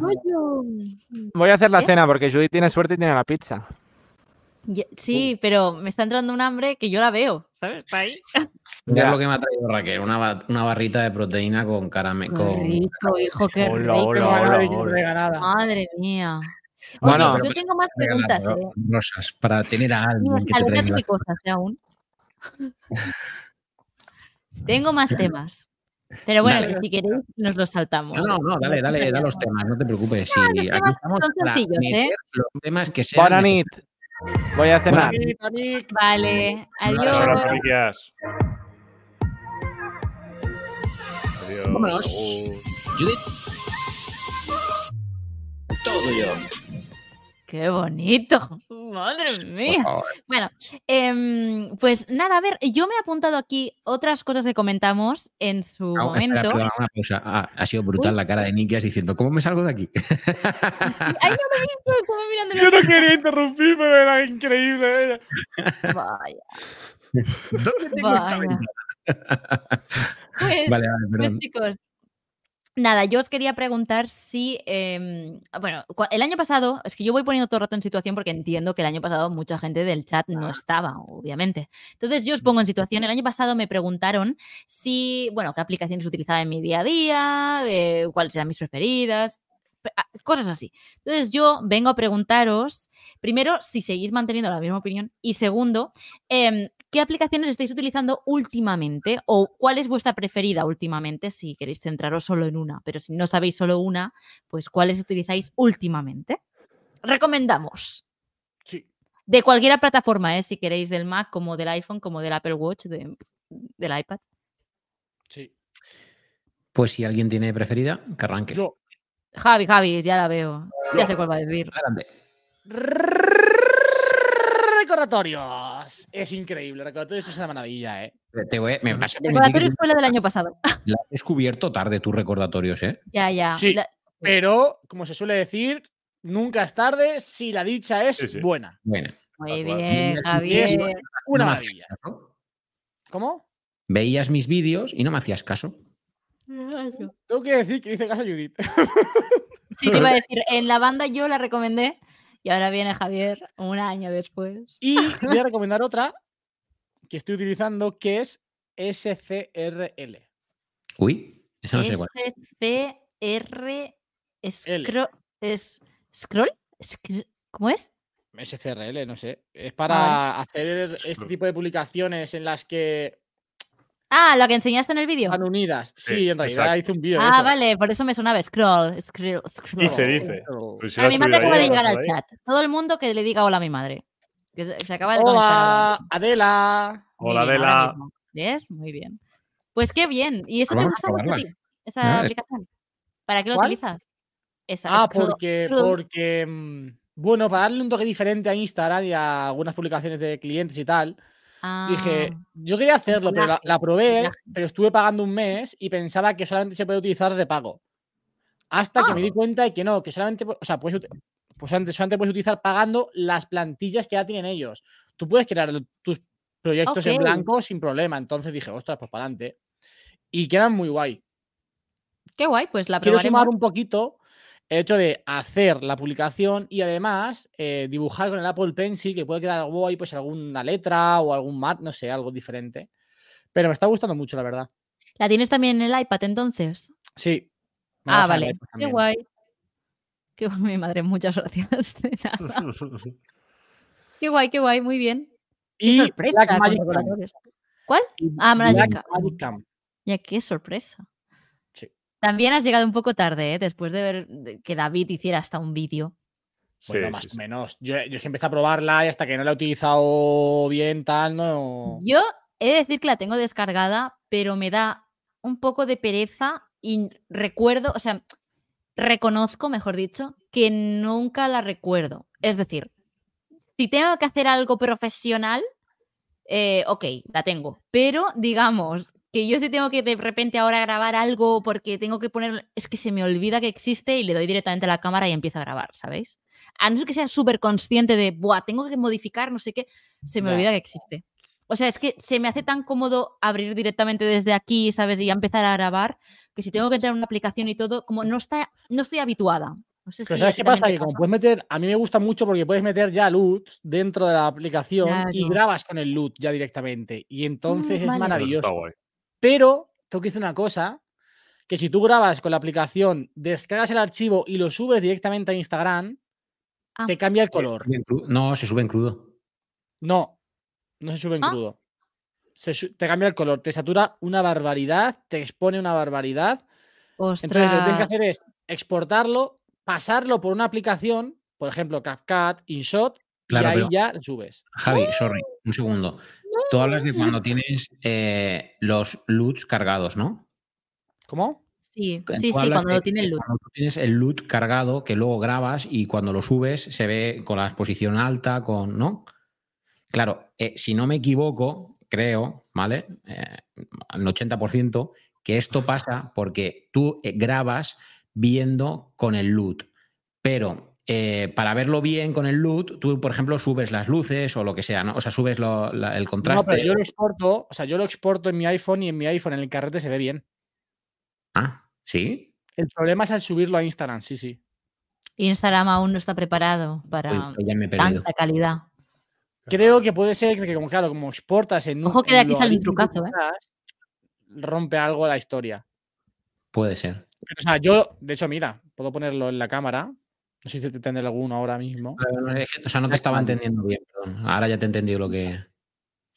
Voy a hacer la ¿Qué? cena porque Judy tiene suerte y tiene la pizza. Sí, pero me está entrando un hambre que yo la veo, ¿sabes? Está ahí. Ya es lo que me ha traído Raquel, una, ba- una barrita de proteína con caramelo. Qué Con... rico, hijo, qué Hola, rico. hola, No, hola. Madre mía. Bueno, Oye, yo tengo más preguntas, ¿eh? Rosas, para tener a alguien que te tiene cosas ¿eh? aún. Tengo más temas. Pero bueno, Dale. que si queréis nos los saltamos. No, no, no, dale, dale, dale los temas, no te preocupes. Si los aquí temas estamos son sencillos, ¿eh? Los temas que sean. Voy a cenar. Vale, Muchas adiós. Adiós. Vámonos. Judith. Todo yo. Qué bonito. Madre mía. Bueno, em, pues nada, a ver, yo me he apuntado aquí otras cosas que comentamos en su Ah, espera, momento. perdona, una pausa. Ah, ha sido brutal la cara de Nikias diciendo, ¿cómo me salgo de aquí? Ay, no me he visto, estaba mirando Yo no quería interrumpir, pero era increíble. Vaya. ¿Dónde tengo esta Vaya. ventana? Pues, Vale, vale, pues, chicos, nada, yo os quería preguntar si, em, bueno, el año pasado, es que yo voy poniendo todo el rato en situación porque entiendo que el año pasado mucha gente del chat no estaba, obviamente. Entonces yo os pongo en situación. El año pasado me preguntaron si, bueno, qué aplicaciones utilizaba en mi día a día, eh, cuáles eran mis preferidas, ah, cosas así. Entonces yo vengo a preguntaros, primero, si seguís manteniendo la misma opinión y segundo, em, ¿qué aplicaciones estáis utilizando últimamente? ¿O cuál es vuestra preferida últimamente? Si queréis centraros solo en una, pero si no sabéis solo una, pues ¿cuáles utilizáis últimamente? Recomendamos. Sí. De cualquier plataforma, ¿eh? si queréis, del Mac, como del iPhone, como del Apple Watch, de- del iPad. Sí. Pues si alguien tiene preferida, que arranque. Yo. Javi, Javi, ya la veo. Ya sé cuál va a decir. Adelante. Recordatorios. Es increíble. Recordatorios es una maravilla, ¿eh? Te voy, me vas a permitir que Recordatorio tú fue la del año pasado. la has descubierto tarde tus recordatorios, ¿eh? Ya, ya. Sí. La- Pero, como se suele decir, nunca es tarde si la dicha es Sí, sí. buena. Bueno. Muy bien, es Javier. una no maravilla. caso. ¿Cómo? Veías mis vídeos y no me hacías caso. Tengo que decir que hice caso a Judith. Sí, te iba a decir, en la banda yo la recomendé y ahora viene Javier un año después. Y voy a recomendar otra que estoy utilizando que es SCRL. Uy, eso no sé cuál. SCR es scroll Scr- ¿Cómo es? SCRL, no sé. Es para hacer este tipo de publicaciones en las que Ah, lo que enseñaste en el vídeo. van unidas. Sí, Sí, en realidad exacto. hice un vídeo de Ah, eso. vale, por eso me sonaba scroll. scroll, scroll. Dice, dice. pero- Pues si A lo mi madre acaba de llegar al ahí. chat. Todo el mundo que le diga hola a mi madre. Que se, se acaba de conectar. Hola, Adela. Muy Hola, bien, Adela. ¿Ves? Muy bien. Pues qué bien. ¿Y eso te gusta mucho ti? Esa es- aplicación. ¿Para qué lo ¿Cuál? utilizas? Esa, Ah, scroll- porque, scroll. porque mm, bueno, para darle un toque diferente a Instagram y a algunas publicaciones de clientes y tal, dije, Ah, yo quería hacerlo, pero la, probé, pero estuve pagando un mes y pensaba que solamente se puede utilizar de pago. Hasta que me di Ah. cuenta de que no, que solamente, o sea, puedes, pues antes, solamente puedes utilizar pagando las plantillas que ya tienen ellos. Tú puedes crear tus proyectos en blanco sin problema. Entonces dije, ostras, pues para adelante. Y quedan muy guay. Qué guay, pues la quiero probaremos. sumar un poquito el hecho de hacer la publicación y además eh, dibujar con el Apple Pencil, que puede quedar guay, pues alguna letra o algún mat, no sé, algo diferente. Pero me está gustando mucho, la verdad. ¿La tienes también en el iPad entonces? Sí. Ah, vale. Qué guay. Qué guay, mi madre, muchas gracias. De nada. Qué guay, qué guay, muy bien. Qué Y sorpresa Black con Magic Cam. ¿Cuál? Y Ah, Black. Magic Cam. Ya, qué sorpresa. También has llegado un poco tarde, ¿eh? después de ver que David hiciera hasta un vídeo. Bueno, Sí, más sí, o menos. Yo, yo es que empecé a probarla y hasta que no la he utilizado bien, tal, no. Yo he de decir que la tengo descargada, pero me da un poco de pereza y recuerdo, o sea, reconozco, mejor dicho, que nunca la recuerdo. Es decir, si tengo que hacer algo profesional, eh, ok, la tengo. Pero digamos que yo si tengo que de repente ahora grabar algo porque tengo que poner, es que se me olvida que existe y le doy directamente a la cámara y empiezo a grabar, ¿sabéis? A no ser que sea súper consciente de, buah, tengo que modificar, no sé qué, se me olvida que existe. O sea, es que se me hace tan cómodo abrir directamente desde aquí, ¿sabes? Y ya empezar a grabar, que si tengo que entrar en una aplicación y todo, como no está, no estoy habituada. No sé Pero si ¿sabes qué pasa? Que como puedes meter, a mí me gusta mucho porque puedes meter ya LUTs dentro de la aplicación y grabas con el LUT ya directamente. Y entonces es vale. Eso maravilloso. Pero tengo que decir una cosa, que si tú grabas con la aplicación, descargas el archivo y lo subes directamente a Instagram, Ah. te cambia el color. No, se sube en crudo. No, no se sube en ¿Ah? crudo. Se su- te cambia el color, te satura una barbaridad, te expone una barbaridad. Entonces lo que tienes que Ostras. hacer es exportarlo, pasarlo por una aplicación, por ejemplo, CapCut, InShot, Claro, y ahí pero- ya lo subes. Javi, sorry, un segundo. Tú hablas de cuando tienes eh, los LUTs cargados, ¿no? ¿Cómo? Sí, sí, sí, cuando lo tiene el de loot. Cuando tú tienes el LUT cargado, que luego grabas y cuando lo subes se ve con la exposición alta, con, ¿no? Claro, eh, si no me equivoco, creo, ¿vale? Eh, al 80%, que esto pasa porque tú eh, grabas viendo con el LUT, pero eh, para verlo bien con el LUT, tú, por ejemplo, subes las luces o lo que sea, ¿no? O sea, subes lo- la- el No, contraste. pero yo lo exporto, o sea, yo lo exporto en mi iPhone y en mi iPhone en el carrete se ve bien. Ah, ¿sí? El problema es al subirlo a Instagram, sí, sí. Instagram aún no está preparado para Uy, tanta calidad. Creo que puede ser que, como, claro, como exportas en un. Ojo que de aquí sale un trucazo, ¿eh? Rompe algo la historia. Puede ser. Pero, o sea, yo, de hecho, mira, puedo ponerlo en la cámara. No sé si te tendré alguno ahora mismo. O sea, no te estaba entendiendo bien, perdón. Ahora ya te he entendido lo que.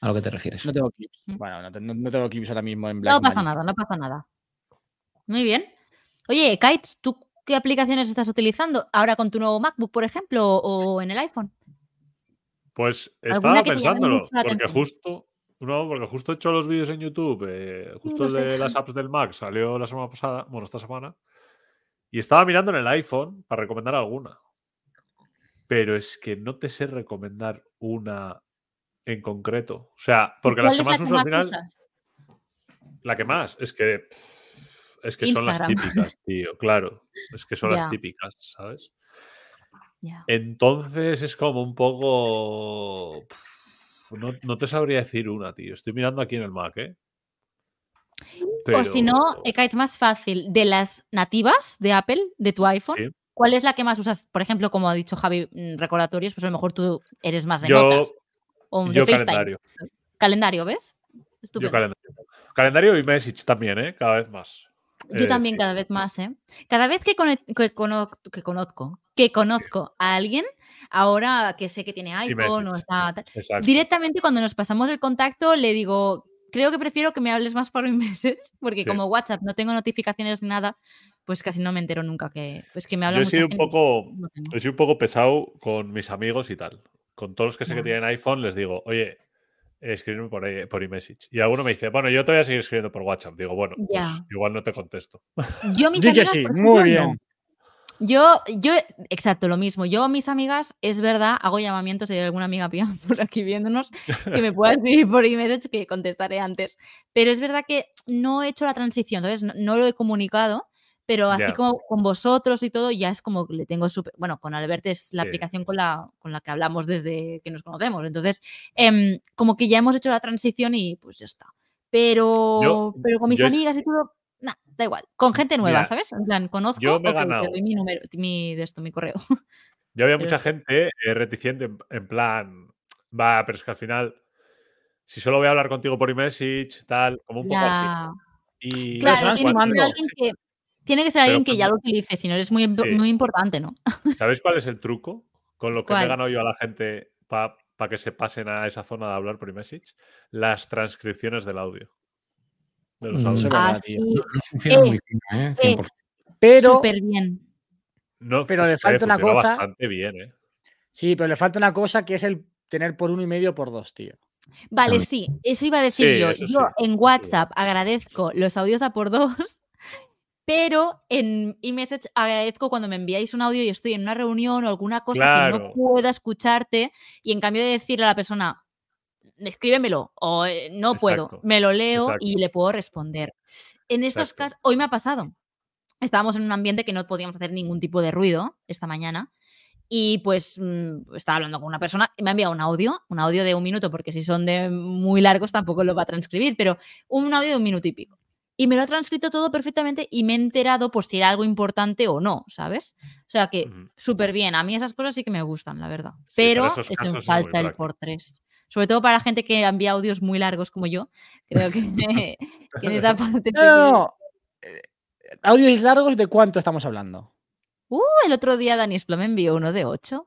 a lo que te refieres. No tengo clips. Mm. Bueno, no, te- no- no tengo clips ahora mismo en No Black pasa nada, no pasa nada. Muy bien. Oye, Kites, ¿tú qué aplicaciones estás utilizando ahora con tu nuevo MacBook, por ejemplo, o en el iPhone? Pues ¿Alguna estaba pensándolo, porque justo, no, porque justo he hecho los vídeos en YouTube, eh, justo lo el sé. de las apps del Mac salió la semana pasada, bueno, esta semana, y estaba mirando en el iPhone para recomendar alguna. Pero es que no te sé recomendar una en concreto. O sea, porque las ¿Cuál que la más que uso al final, usas? la que más, es que es que son las típicas, tío, claro. Es que son las típicas, ¿sabes? Ya. Entonces es como un poco. No, no te sabría decir una, tío. Estoy mirando aquí en el Mac, ¿eh? O si no, eh, Kites, más fácil, de las nativas de Apple, de tu iPhone, Sí. ¿cuál es la que más usas? Por ejemplo, como ha dicho Javi, mm, recordatorios, pues a lo mejor tú eres más de yo, notas. O de yo FaceTime. calendario. Calendario, ¿ves? Yo Estupendo. calendario. Calendario y message también, ¿eh? Cada vez más. Yo de también cada vez más, ¿eh? Cada vez que, cono- que, cono- que conozco, que conozco a alguien, ahora que sé que tiene iPhone o está... Exacto. Directamente cuando nos pasamos el contacto le digo, creo que prefiero que me hables más por iMessage, porque Sí. como WhatsApp no tengo notificaciones ni nada, pues casi no me entero nunca que, pues que me habla Yo he mucha sido un gente. poco. No. He sido un poco pesado con mis amigos y tal. Con todos los que sé que tienen iPhone, les digo, oye, escríbeme por, ahí- por iMessage. Y alguno me dice, bueno, yo te voy a seguir escribiendo por WhatsApp. Digo, bueno, pues igual no te contesto. Yo mis amigas, sí, muy ejemplo, bien. no. Yo, yo, exacto, lo mismo. Yo mis amigas, es verdad, hago llamamientos, si hay alguna amiga mía por aquí viéndonos, que me pueda escribir por email, que contestaré antes. Pero es verdad que no he hecho la transición, ¿sabes? No, no lo he comunicado, pero así como con vosotros y todo, ya es como que le tengo súper... Bueno, con Albert es la Sí, aplicación con la, con la que hablamos desde que nos conocemos. Entonces, em, como que ya hemos hecho la transición y pues ya está. Pero, pero con mis yo- amigas y todo, nah, da igual. Con gente nueva, Mira, ¿sabes? En plan, conozco, yo me he ok, te ganado. doy mi número, mi, de esto, mi correo. Yo había Pero mucha sí. gente eh, reticente en, en plan, va, pero es que al final, si solo voy a hablar contigo por iMessage, tal, como un poco así. Y Claro, tiene que ser alguien que, tiene que ser Pero alguien que ya lo utilice, si no eres muy, Sí. muy importante, ¿no? ¿Sabéis cuál es el truco? Con lo que me he ganado yo a la gente para que se pasen a esa zona de hablar por iMessage, las transcripciones del audio. De los Mm. Ah, sí, No, no funciona Eh, muy ¿eh? eh, 100%. Pero, súper bien. No, pero le pues, falta una cosa. bastante bien, ¿eh? sí, pero le falta una cosa que es el tener por uno y medio por dos, tío. Vale, sí, eso iba a decir Sí, yo. Yo sí, en WhatsApp agradezco los audios a por dos, pero en iMessage agradezco cuando me enviáis un audio y estoy en una reunión o alguna cosa que no pueda escucharte y en cambio de decirle a la persona, escríbemelo o "Eh, no puedo, me lo leo y le puedo responder. En estos Exacto. casos, hoy me ha pasado. Estábamos en un ambiente que no podíamos hacer ningún tipo de ruido esta mañana y pues mm, estaba hablando con una persona y me ha enviado un audio, un audio de un minuto, porque si son de muy largos tampoco lo va a transcribir, pero un audio de un minuto y pico. Y me lo ha transcrito todo perfectamente y me he enterado por si era algo importante o no, ¿sabes? O sea que súper bien. A mí esas cosas sí que me gustan, la verdad. Sí, pero falta el por tres. Sobre todo para gente que envía audios muy largos como yo. Creo que, que en esa parte. No, no, no. Eh, Audios largos, ¿de cuánto estamos hablando? Uh, el otro día Dani Esplo me envió uno de 8.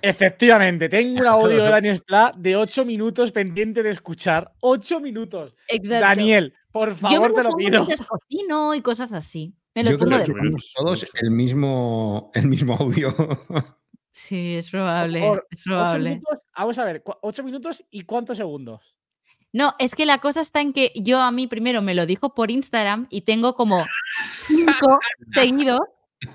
Efectivamente, tengo un audio de Daniel Splat de 8 minutos pendiente de escuchar. 8 minutos. Exacto. Daniel, por Yo favor, me te lo pido. cocino y cosas así. Me lo Yo creo pongo que de minutos. todos el mismo, el mismo audio. Sí, es Por probable. favor, es 8 probable. minutos, vamos a ver, 8 minutos y cuántos segundos. No, es que la cosa está en que yo a mí primero me lo dijo por Instagram y tengo como cinco seguidos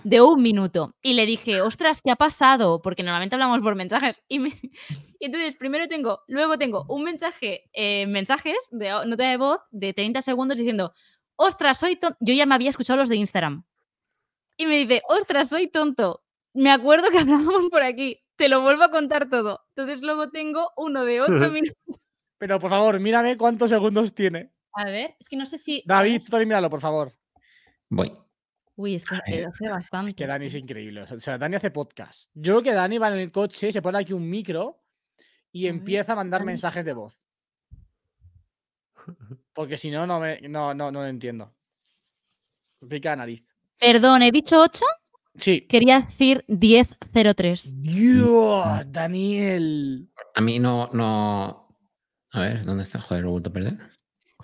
de un minuto. Y le dije, ostras, ¿qué ha pasado? Porque normalmente hablamos por mensajes. Y, me- y entonces primero tengo, luego tengo un mensaje, eh, mensajes de nota de voz de 30 segundos diciendo, ostras, soy tonto. Yo ya me había escuchado los de Instagram. Y me dice, ostras, soy tonto. Me acuerdo que hablábamos por aquí. Te lo vuelvo a contar todo. Entonces luego tengo uno de 8 minutos. Pero por favor, mírame cuántos segundos tiene. A ver, es que no sé si. David, tú también míralo, por favor. Voy. Uy, es que hace bastante. Que Dani es increíble. O sea, Dani hace podcast. Yo creo que Dani va en el coche, se pone aquí un micro y A ver, empieza a mandar Dani. mensajes de voz. Porque si no, no, me, no, no, no lo entiendo. Pica la nariz. Perdón, he dicho 8, Sí. quería decir 10.03. Dios, Daniel. A mí no, no. A ver, ¿dónde está? Joder, lo he vuelto a perder.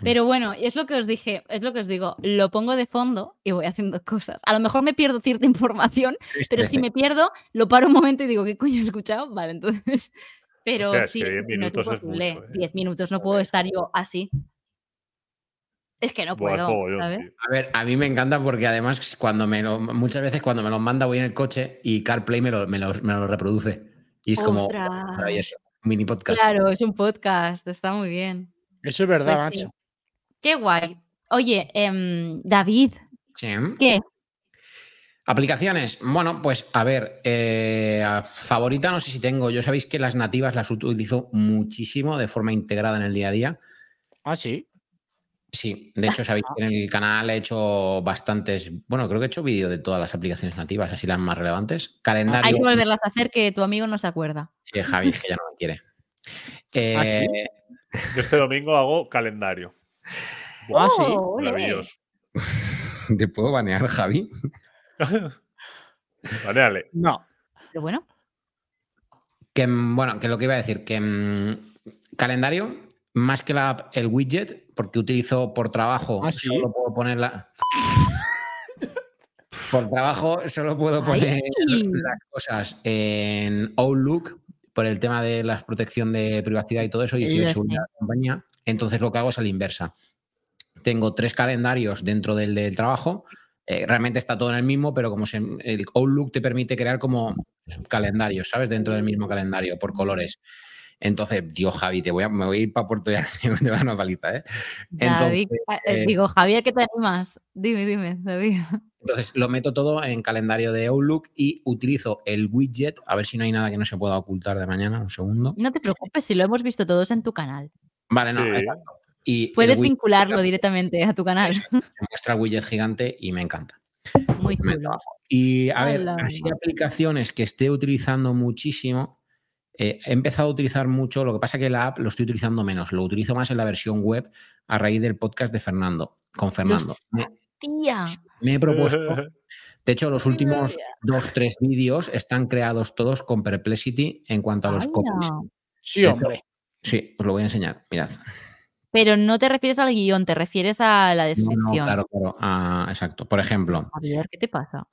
Pero bueno, es lo que os dije, es lo que os digo, lo pongo de fondo y voy haciendo cosas. A lo mejor me pierdo cierta información, pero si me pierdo, lo paro un momento y digo, ¿qué coño he escuchado? Vale, entonces. Pero es sí, que sí, 10 no es minutos es imposible. mucho, ¿eh? 10 minutos no puedo estar yo así. Es que no puedo. A ver, a mí me encanta porque además cuando me lo, muchas veces cuando me los manda voy en el coche y CarPlay me lo, me los- me lo reproduce. Y es como Ostras. maravilloso. Un mini podcast. Claro, es un podcast, está muy bien. Eso es verdad, Pues sí. macho. Qué guay. Oye, em, David, Sí. ¿qué? Aplicaciones. Bueno, pues a ver, eh, favorita no sé si tengo. Yo sabéis que las nativas las utilizo muchísimo de forma integrada en el día a día. Ah, sí. Sí, de hecho sabéis que en el canal he hecho bastantes, bueno, creo que he hecho vídeo de todas las aplicaciones nativas, así las más relevantes. Calendario. Hay que volverlas a hacer que tu amigo no se acuerda. Sí, Javi, es que ya no me quiere. ¿Ah, sí? Eh, Yo este domingo hago calendario. Ah, sí. Oh. Maravilloso. ¿Te puedo banear, Javi? Baneale. No. Pero bueno, Que, mm, bueno, que lo que iba a decir, que mm, calendario, más que la app, el widget, porque utilizo por trabajo, Ah, ¿sí? solo puedo ponerla. por trabajo, solo puedo Ay. poner las cosas en Outlook por el tema de la protección de privacidad y todo eso y ciberseguridad de la compañía. Entonces lo que hago es a la inversa. Tengo tres calendarios dentro del, del trabajo. Eh, realmente está todo en el mismo, pero como se- el Outlook te permite crear como calendarios, ¿sabes? Dentro del mismo calendario, por colores. Entonces, Dios, Javi, te voy a, me voy a ir para Puerto Llano te van a una paliza, ¿eh? David, ah, eh, eh, digo, Javier, ¿qué te animas? Dime, dime, David. Entonces lo meto todo en calendario de Outlook y utilizo el widget, a ver si no hay nada que no se pueda ocultar de mañana, un segundo. No te preocupes, si lo hemos visto todos en tu canal. Vale, no, exacto. Y Puedes widget vincularlo directamente a tu canal. me muestra el widget gigante y me encanta. Muy Me. Y a ver, así aplicaciones que esté utilizando muchísimo. Eh, he empezado a utilizar mucho, lo que pasa que la app lo estoy utilizando menos, lo utilizo más en la versión web a raíz del podcast de Fernando, con Fernando. Me, me he propuesto, de hecho, los últimos dos, tres vídeos están creados todos con Perplexity en cuanto a los copies. Sí, hombre. Sí, os lo voy a enseñar, mirad. Pero no te refieres al guion, te refieres a la No, no, descripción. claro, claro. ah, exacto. Por ejemplo, Javier, ¿qué te pasa?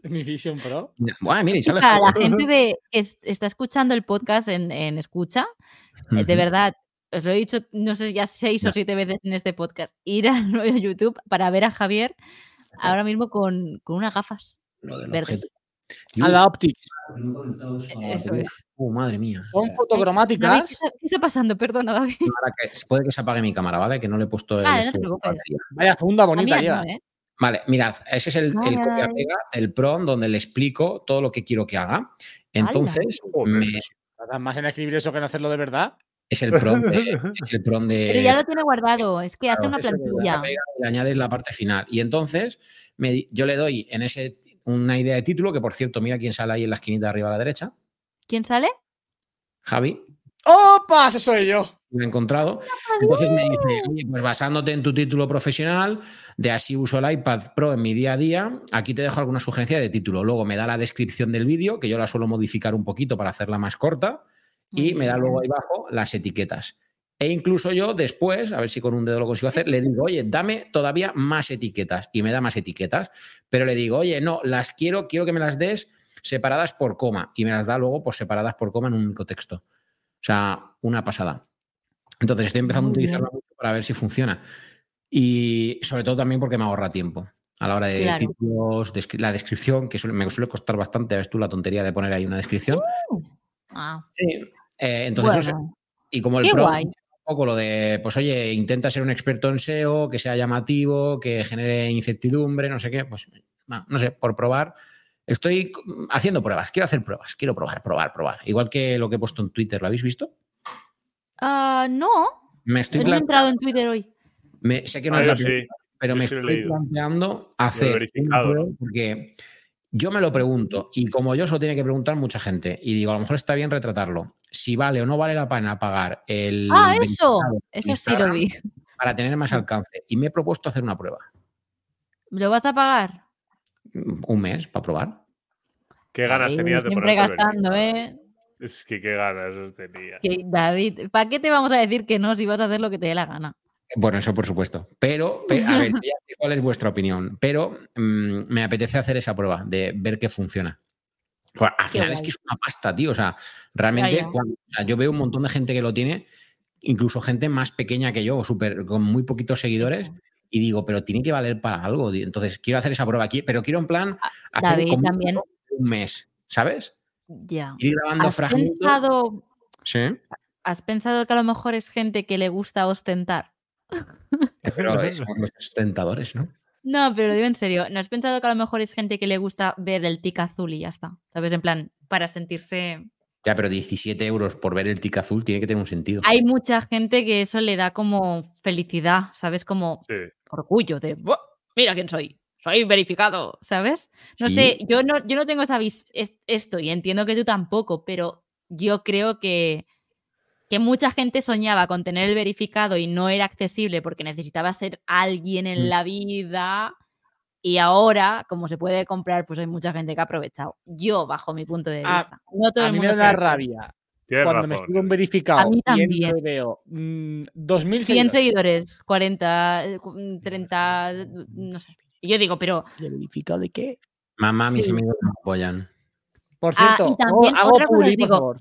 Mi Vision Pro. bueno, mira, y sale Para la gente de, que es- está escuchando el podcast en, en escucha, eh, de verdad, os lo he dicho, no sé, ya seis Ya. o siete veces en este podcast, ir a YouTube para ver a Javier ahora mismo con, con unas gafas Lo verdes. A la Optics. Eso es. Oh, madre mía. Son David, fotocromáticas. ¿qué, está, qué está pasando? Perdona, David. Ahora que- puede que se apague mi cámara, ¿vale? Que no le he puesto el Vale, no te estudio preocupes. vacío. Vaya funda bonita no, ¿eh? Vale, mirad, ese es el, copia-pega del PROM donde le explico todo lo que quiero que haga. Entonces, me- más en escribir eso que en hacerlo de verdad. es el PROM de. es el PROM de Pero ya lo tiene guardado, es que hace una plantilla. pega le añades la parte final. Y entonces me yo le doy en ese una idea de título, que por cierto, mira quién sale ahí en la esquinita de arriba a la derecha. ¿Quién sale? Javi, ¡Opa! Ese soy yo. Lo he encontrado. Entonces me dice, oye, pues basándote en tu título profesional, de así uso el iPad Pro en mi día a día, aquí te dejo alguna sugerencia de título. Luego me da la descripción del vídeo, que yo la suelo modificar un poquito para hacerla más corta, y me da luego ahí abajo las etiquetas. E incluso yo después, a ver si con un dedo lo consigo hacer, le digo, oye, dame todavía más etiquetas. Y me da más etiquetas. Pero le digo, oye, no, las quiero, quiero que me las des separadas por coma. Y me las da luego pues, separadas por coma en un único texto. O sea, una pasada. Entonces estoy empezando a utilizarla mucho para ver si funciona. Y sobre todo también porque me ahorra tiempo. A la hora de Claro. títulos, descri- la descripción, que suele- me suele costar bastante, ves tú la tontería de poner ahí una descripción. Ah, Sí. Eh, entonces, no sé, bueno, y como el pro, un poco lo de, pues oye, intenta ser un experto en SEO, que sea llamativo, que genere incertidumbre, no sé qué, pues no, no sé, por probar. Estoy haciendo pruebas, quiero hacer pruebas, quiero probar, probar, probar. Igual que lo que he puesto en Twitter, ¿lo habéis visto? Ah, no, Me estoy no he entrado en Twitter hoy. me- sé que no Ah, es yo la sí. primera, pero yo me sí estoy planteando hacer porque yo me lo pregunto y como yo se lo tiene que preguntar mucha gente y digo, a lo mejor está bien retratarlo. Si vale o no vale la pena pagar el Ah, eso, eso sí lo vi. para tener más alcance. Y me he propuesto hacer una prueba. ¿Lo vas a pagar? Un mes para probar. ¿Qué ganas Ahí, tenías de Siempre ponerte gastando? ¿eh? Es que qué ganas tenía. Que, David, ¿para qué te vamos a decir que no si vas a hacer lo que te dé la gana? Bueno, eso por supuesto. Pero, pe- a ver, cuál es vuestra opinión. Pero mm, me apetece hacer esa prueba de ver qué funciona. Bueno, al final es que es una pasta, tío. O sea, realmente, ya. cuando- o sea, yo veo un montón de gente que lo tiene, incluso gente más pequeña que yo, súper, con muy poquitos seguidores, y digo, pero tiene que valer para algo. tío. Entonces, quiero hacer esa prueba aquí, pero quiero en plan hacer David, también. un mes, ¿sabes? Ya. Ir grabando ¿Has fragmentos. pensado, Sí, ¿Has pensado que a lo mejor es gente que le gusta ostentar? pero somos los ostentadores, ¿no? No, pero lo digo en serio. ¿No has pensado que a lo mejor es gente que le gusta ver el tic azul y ya está? ¿Sabes? En plan, para sentirse. Ya, pero 17 euros por ver el tic azul tiene que tener un sentido. Hay mucha gente que eso le da como felicidad, ¿sabes? Como Sí. orgullo de. "Buah, Mira quién soy. Soy verificado, ¿sabes? No Sí. sé, yo no, yo no tengo esa vis es- esto y entiendo que tú tampoco, pero yo creo que, que mucha gente soñaba con tener el verificado y no era accesible porque necesitaba ser alguien en Mm. la vida. Y ahora, como se puede comprar, pues hay mucha gente que ha aprovechado. Yo, bajo mi punto de vista. no todo A el mí me mundo da rabia Tienes cuando me escribo un verificado A mí y entro también. y veo mm, 2.000 100 seguidores. seguidores, 40, eh, cu- 30, no sé. Y yo digo, pero ¿Y verificado de qué? Mamá, mis Sí. amigos me apoyan. Por Ah, y cierto, hago- otra cosa por favor.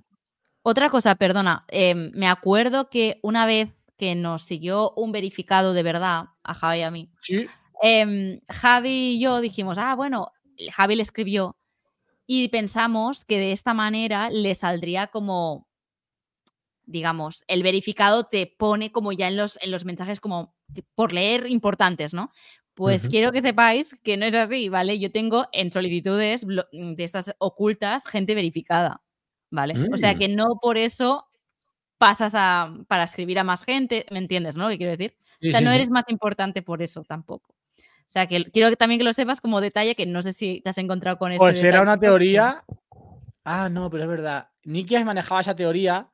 Otra cosa, perdona, em, me acuerdo que una vez que nos siguió un verificado de verdad, a Javi y a mí, Sí. em, Javi y yo dijimos, ah, bueno, Javi le escribió y pensamos que de esta manera le saldría como, digamos, el verificado te pone como ya en los, en los mensajes como por leer importantes, ¿no? Pues quiero que sepáis que no es así, ¿vale? Yo tengo en solicitudes blo- de estas ocultas gente verificada, ¿vale? O sea Mm. que no por eso pasas a, para escribir a más gente, ¿me entiendes, no? Lo que quiero decir. Sí, O sea, sí, no sí. eres más importante por eso tampoco. O sea, que quiero que también que lo sepas como detalle, que no sé si te has encontrado con eso. Pues era una teoría. Ah, no, pero es verdad. Nikias manejaba esa teoría,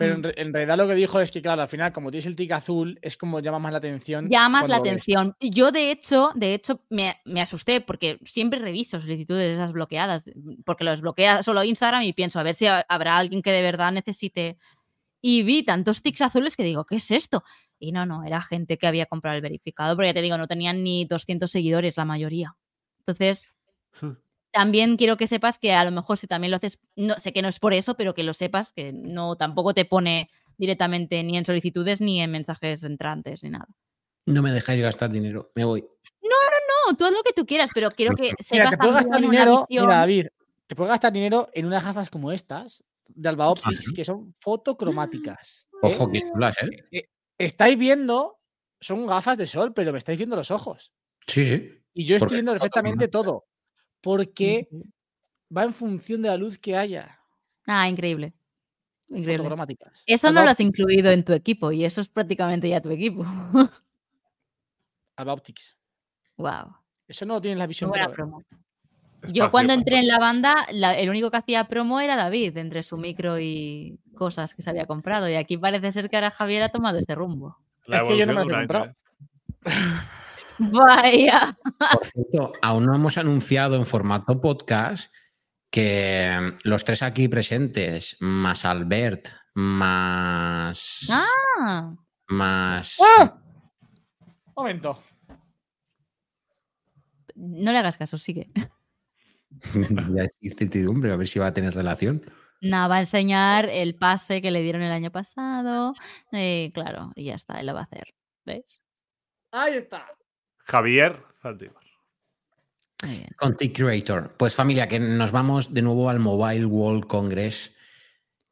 pero en, Mm. en realidad lo que dijo es que, claro, al final, como tienes el tic azul, es como llama más la atención. Llamas la cuando lo ves. atención. Yo, de hecho, de hecho, me, me asusté porque siempre reviso solicitudes de esas bloqueadas, porque los bloquea solo Instagram y pienso a ver si ha- habrá alguien que de verdad necesite. Y vi tantos tics azules que digo, ¿qué es esto? Y no, no, era gente que había comprado el verificado, porque ya te digo, no tenían ni 200 seguidores la mayoría. Entonces, Hmm. También quiero que sepas que a lo mejor si también lo haces, no sé que no es por eso, pero que lo sepas, que no tampoco te pone directamente ni en solicitudes ni en mensajes entrantes ni nada. No me dejáis gastar dinero, me voy. No, tú haz lo que tú quieras, pero quiero que Mira, sepas te gastar dinero. visión. Mira, David, te puedes gastar dinero en unas gafas como estas, de Alba Optics, que son fotocromáticas. ¿eh? Ojo, que chulas, ¿eh? Eh, Estáis viendo, son gafas de sol, pero me estáis viendo los ojos. Sí, sí. Y yo estoy viendo perfectamente todo. Porque va en función de la luz que haya. Ah, increíble. Increíble. Eso no lo has incluido en tu equipo y eso es prácticamente ya tu equipo. Alba Optics. wow. Eso no lo tienes la visión. buena Pro, ¿eh? promo. Yo cuando entré en la banda, la- el único que hacía promo era David, entre su micro y cosas que se había comprado. Y aquí parece ser que ahora Javier ha tomado ese rumbo. La Es que yo no me de he comprado. Vaya. Por cierto, aún no hemos anunciado en formato podcast que los tres aquí presentes, más Albert, más. Ah, Más. ¡Ah! Momento. no le hagas caso, sigue. Ya es incertidumbre, a ver si va a tener relación. Nada, va a enseñar el pase que le dieron el año pasado. eh, claro, y ya está, él lo va a hacer. ¿Ves? Ahí está. Javier Zaldívar. Content Creator. Pues familia, que nos vamos de nuevo al Mobile World Congress,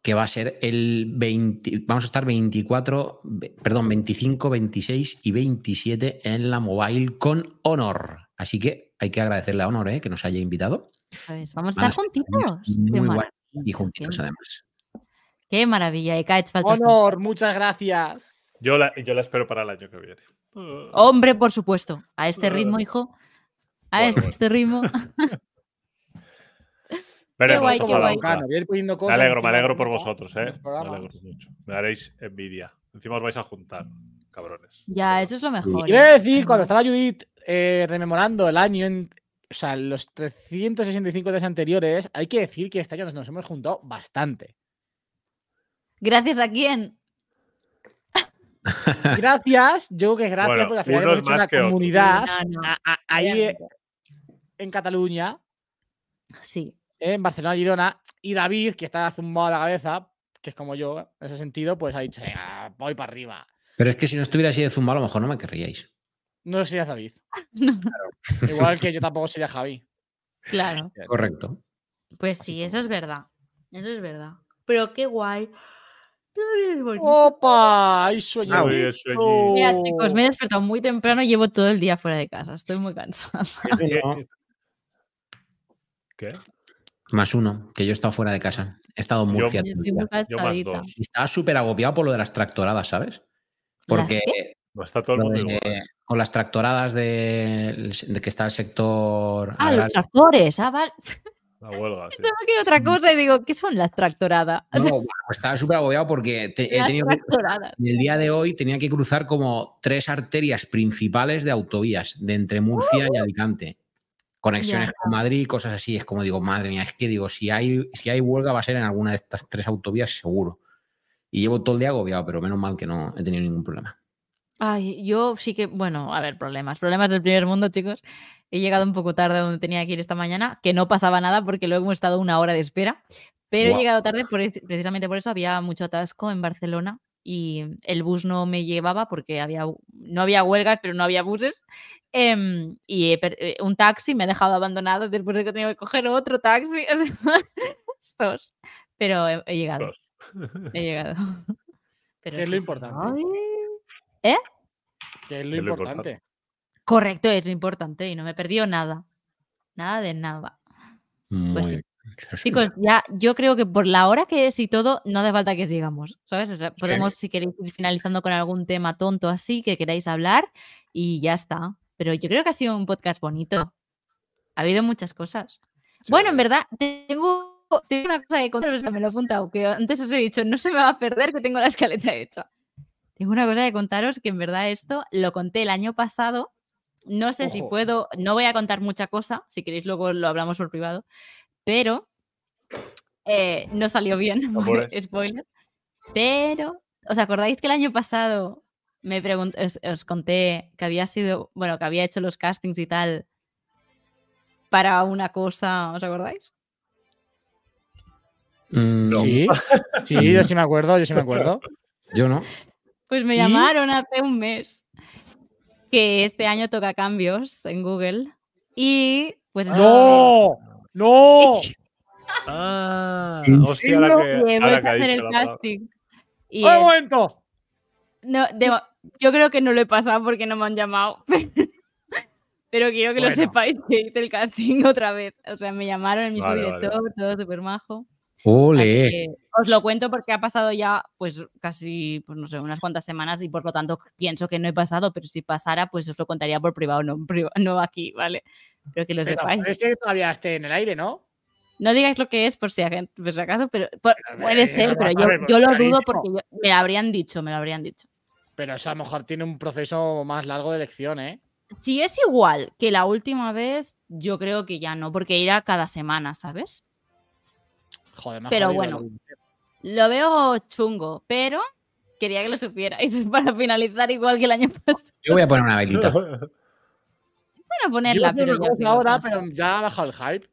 que va a ser el 20, vamos a estar 24, ve- perdón, 25, 26 y 27 en la Mobile con Honor. Así que hay que agradecerle a Honor, ¿eh? que nos haya invitado. Pues vamos a estar juntitos. Qué Muy guay y juntitos qué- además. Qué maravilla. Honor, muchas gracias. Yo la, yo la espero para el año que viene. Hombre, por supuesto. A este ritmo, hijo. A Bueno, bueno. este ritmo. Veremos, guay, qué guay. ojalá. Claro, voy a ir poniendo Me cosas alegro, me alegro por vosotros, ¿eh? Me alegro mucho. Me daréis envidia. Encima os vais a juntar, cabrones. Ya, eso es lo mejor. ¿eh? decir, cuando estaba Judith eh, rememorando el año en o sea, los 365 días anteriores, hay que decir que este año nos, nos hemos juntado bastante. ¿Gracias a quién? Gracias, yo creo que gracias, Bueno, porque al final hemos hecho una comunidad No, no, a- a- ahí eh, en Cataluña, Sí. en Barcelona, Girona, y David, que está zumbado a la cabeza, que es como yo, en ese sentido, pues ha dicho, "Venga, voy para arriba. Pero es que si no estuviera así de zumba, a lo mejor no me querríais. No sería David. No, Igual que yo tampoco sería Javi. claro. Correcto. Pues sí, eso es verdad. Eso es verdad. Pero qué guay. ¡Opa! ¡Hay sueño! Mira, chicos, me he despertado muy temprano y llevo todo el día fuera de casa. Estoy muy cansada. ¿Qué? Más uno, que yo he estado fuera de casa. He estado en Murcia. Y estaba súper agobiado por lo de las tractoradas, ¿sabes? Porque No está todo el mundo de- igual. con las tractoradas de, de que está el sector Ah, los tractores. Ah, vale. La huelga, sí. Quiero otra cosa y digo, ¿qué son las tractoradas? No, bueno, pues estaba súper agobiado porque te- he tenido que- el día de hoy tenía que cruzar como tres arterias principales de autovías de entre Murcia y Alicante. Conexiones Ya. con Madrid, cosas así. Es como digo, madre mía, es que digo, si hay, si hay huelga va a ser en alguna de estas tres autovías seguro. Y llevo todo el día agobiado, pero menos mal que no he tenido ningún problema. Ay, yo sí que, bueno, a ver, problemas. Problemas del primer mundo, chicos. He llegado un poco tarde a donde tenía que ir esta mañana, que no pasaba nada porque luego hemos estado una hora de espera. Pero he llegado tarde por, precisamente por eso. Había mucho atasco en Barcelona y el bus no me llevaba porque había, no había huelgas, pero no había buses. Em, y eh, un taxi me ha dejado abandonado después de que tenía que coger otro taxi. Estos. Pero he, he llegado, he llegado. Pero Que es lo importante. Es lo Es lo importante. Correcto, es lo importante y no me perdió nada. Nada de nada. Muy sí. Chicos, ya yo creo que por la hora que es y todo, no hace falta que sigamos, ¿sabes? O sea, podemos, si queréis, ir finalizando con algún tema tonto así que queráis hablar y ya está. Pero yo creo que ha sido un podcast bonito. Ha habido muchas cosas. Bueno, en verdad, tengo, tengo una cosa que contaros, me lo he apuntado, que antes os he dicho, no se me va a perder que tengo la escaleta hecha. Tengo una cosa que contaros que en verdad esto lo conté el año pasado. No sé si puedo, no voy a contar mucha cosa, si queréis luego lo hablamos por privado, pero eh, no salió bien, ¿vale? Amores. spoiler. Pero, ¿os acordáis que el año pasado me pregun- os, os conté que había sido, bueno, que había hecho los castings y tal para una cosa, ¿os acordáis? Mm, no, Sí, sí, yo sí me acuerdo, yo sí me acuerdo. yo no. Pues me ¿Y? llamaron hace un mes que este año toca cambios en Google y pues ¡No! ¡No! Ah, ¿En hostia, ahora que, y he ahora vuelto que a ha hacer dicho el casting. Y ¡Un es- momento! no, de- yo creo que no lo he pasado porque no me han llamado. Pero quiero que lo Bueno. sepáis que hice el casting otra vez. O sea, me llamaron el mismo Vale, vale, director, todo súper majo. Ole. Os lo cuento porque ha pasado ya, pues casi, pues no sé, unas cuantas semanas y por lo tanto pienso que no he pasado, pero si pasara, pues os lo contaría por privado, no, no aquí, ¿vale? Pero que lo Pero sepáis. ser que todavía esté en el aire, ¿no? No digáis lo que es por si, por si acaso, pero por- puede ser, pero yo, ver, yo lo dudo porque yo- me lo habrían dicho, me lo habrían dicho. Pero eso a lo mejor tiene un proceso más largo de elección, ¿eh? Si es igual que la última vez, yo creo que ya no, porque irá cada semana, ¿sabes? Joder, más Pero bueno. lo- veo chungo, pero quería que lo supierais para finalizar igual que el año pasado. Yo voy a poner una velita. Bueno, ponerla, pero ya ahora, pero ya ha bajado el hype.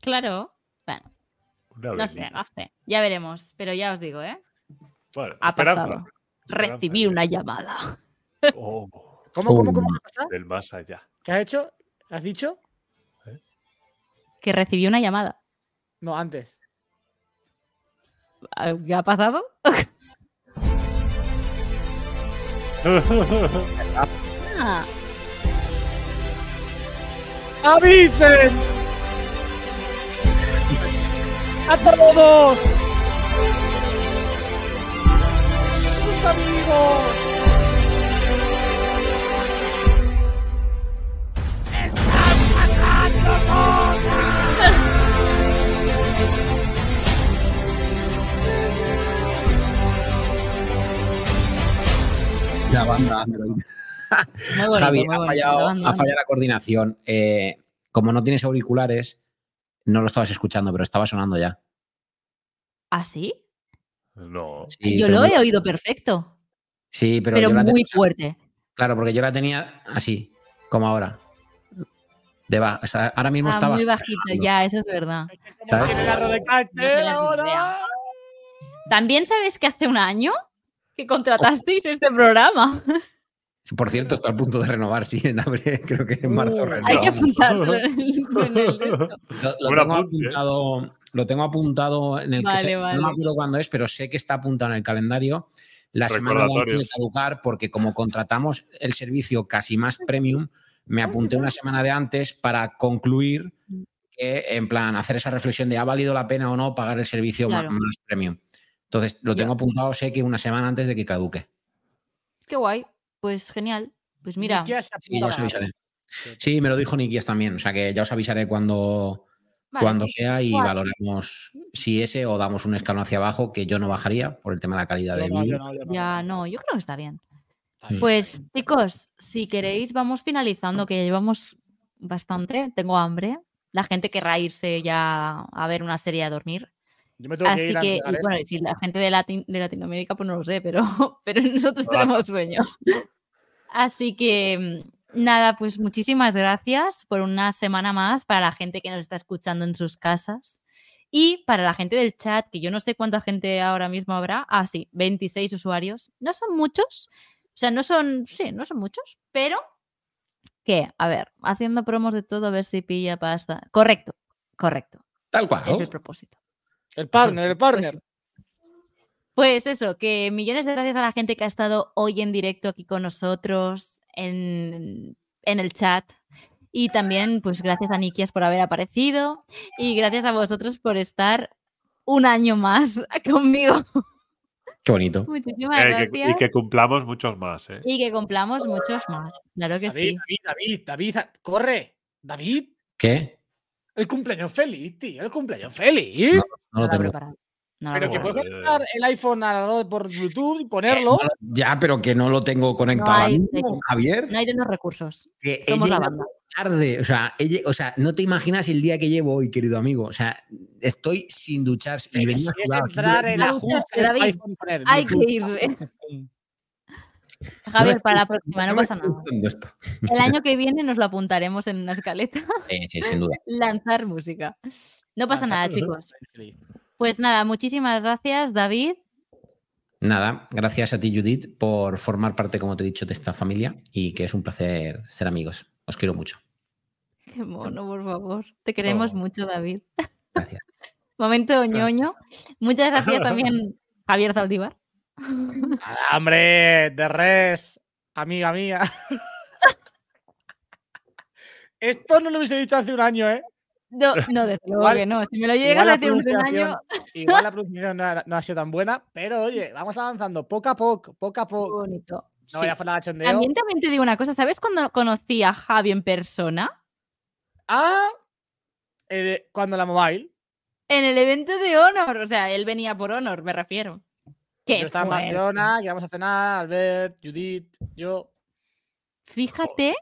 Claro. Bueno, Una no sé, no sé. Ya veremos, pero ya os digo, ¿eh? Bueno, Ha esperanza. pasado. Recibí una llamada. Oh, ¿Cómo, cómo, cómo? ¿Qué pasa? del más allá. ¿Qué has hecho? ¿Has dicho? Que recibí una llamada. No, antes. ¿Qué ha pasado? Ah, ¡Avisen! ¡A todos! ¡Sus amigos! Banda. bonito, Javi, ha fallado, la banda. ha fallado la coordinación. Eh, como no tienes auriculares, no lo estabas escuchando, pero estaba sonando ya. ¿Ah, sí? No. Sí, yo lo he muy- oído perfecto, Sí, pero, pero, yo muy tenía- fuerte. Claro, porque yo la tenía así, como ahora. De ba- o sea, ahora mismo Ah, estaba. muy bajito, sonando. ya, eso es verdad. ¿Sabes? No. También sabes que hace un año que contratasteis este programa. Por cierto, está a punto de renovar, sí, en abril, creo que en marzo Uh. Hay que en el. Lo, lo tengo ¿eh? apuntado, lo tengo apuntado en el que Vale, sé- vale. no me acuerdo cuándo es, pero sé que está apuntado en el calendario la semana de antes de Recordatorios. caducar, porque como contratamos el servicio casi más premium, me apunté una semana de antes para concluir que, en plan, hacer esa reflexión de ha valido la pena o no pagar el servicio más, premium. Entonces, lo tengo apuntado, sé que una semana antes de que caduque. Qué guay. Pues genial. Pues mira, Sí, ya os avisaré. Sí, me lo dijo Nikias también, o sea que ya os avisaré cuando, vale. cuando sea y valoremos si ese o damos un escalón hacia abajo, que yo no bajaría por el tema de la calidad Yo de no, yo vídeo. no, yo no. ya no, yo creo que está bien. Está bien. Pues chicos, si queréis, vamos finalizando, que llevamos bastante. Tengo hambre. La gente querrá irse ya a ver una serie a dormir. Yo me tengo que Así ir a que, y bueno, si la gente de, Latin- de Latinoamérica, pues no lo sé, pero, pero nosotros tenemos sueño. Así que, mm, nada, pues muchísimas gracias por una semana más para la gente que nos está escuchando en sus casas. Y para la gente del chat, que yo no sé cuánta gente ahora mismo habrá. Ah, sí, 26 usuarios. No son muchos. O sea, no son, sí, no son muchos, pero ¿qué? A ver, haciendo promos de todo, a ver si pilla pasta. Correcto, correcto. Tal cual. Es el propósito. El partner, el Pues partner. Pues eso, que millones de gracias a la gente que ha estado hoy en directo aquí con nosotros en, en el chat. Y también, pues gracias a Nikias por haber aparecido. Y gracias a vosotros por estar un año más conmigo. Qué bonito. Muchísimas Eh, que- gracias. y que cumplamos muchos más, ¿eh? Y que cumplamos muchos más. Claro que David, sí. David, David, David, corre. David, ¿Qué? el cumpleaños feliz, tío, el cumpleaños feliz. No No lo tengo. preparado. No Pero que puedes conectar el iPhone al lado por Bluetooth y Eh, ponerlo. no lo- ya, pero que no lo tengo conectado. ahora hay mismo, fecha. Javier. No hay de los recursos. que he Somos la banda. tarde. O sea, he lle- o sea, no te imaginas el día que llevo hoy, querido amigo. O sea, estoy sin ducharse y venía entrar en David, iPhone poner Hay que Bluetooth. Javier, para la próxima, no pasa nada. esto. El año que viene nos lo apuntaremos en una escaleta. Sí, sí, sin duda. Lanzar música. No pasa nada, chicos. Pues nada, muchísimas gracias, David. Nada, gracias a ti, Judith, por formar parte, como te he dicho, de esta familia y que es un placer ser amigos. Os quiero mucho. Qué mono, por favor. Te queremos Oh. mucho, David. Gracias. Momento ñoño. Muchas gracias también, Javier Zaldívar. Hombre, de res, amiga mía. Esto no lo hubiese dicho hace un año, ¿eh? No, no, desde luego Igual- que no. Si me lo llegas a decir hace un año, Igual la pronunciación no, ha- no ha sido tan buena, pero oye, vamos avanzando poco a poco, poco a qué poco. bonito. No Sí. vaya a. También, también te digo una cosa. ¿Sabes cuando conocí a Javi en persona? Ah, eh, cuando la mobile. En el evento de Honor. O sea, él venía por Honor, me refiero. Qué Yo estaba en. Barcelona, quedamos a cenar, Albert, Judith, yo. Fíjate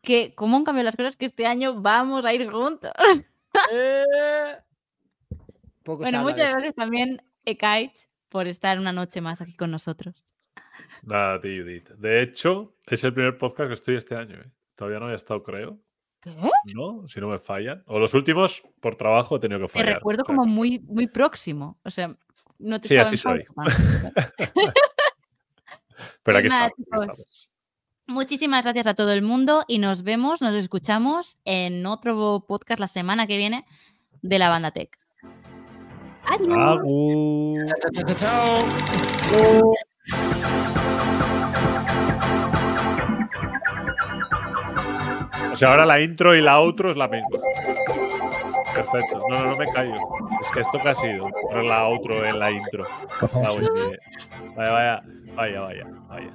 que cómo han cambiado las cosas que este año vamos a ir juntos. Eh, poco bueno, muchas gracias también, Ekaich, por estar una noche más aquí con nosotros. Nada, tío, Judith. De hecho, es el primer podcast que estoy este año. ¿eh? Todavía no había estado, creo. ¿Qué? ¿No? Si no me fallan. O los últimos, por trabajo, he tenido que Te fallar. recuerdo o sea como muy, muy próximo. O sea, no te Sí, así soy. Pero aquí Pues nada, estamos, aquí chicos. estamos. Muchísimas gracias a todo el mundo y nos vemos, nos escuchamos en otro podcast la semana que viene de la Banda Tech. Adiós. Chao, chao, chao. O sea, ahora la intro y la outro es la misma. Perfecto. No, no, no me callo. Es que esto que ha sido. La outro en la intro. Vaya, vaya, vaya, vaya, vaya.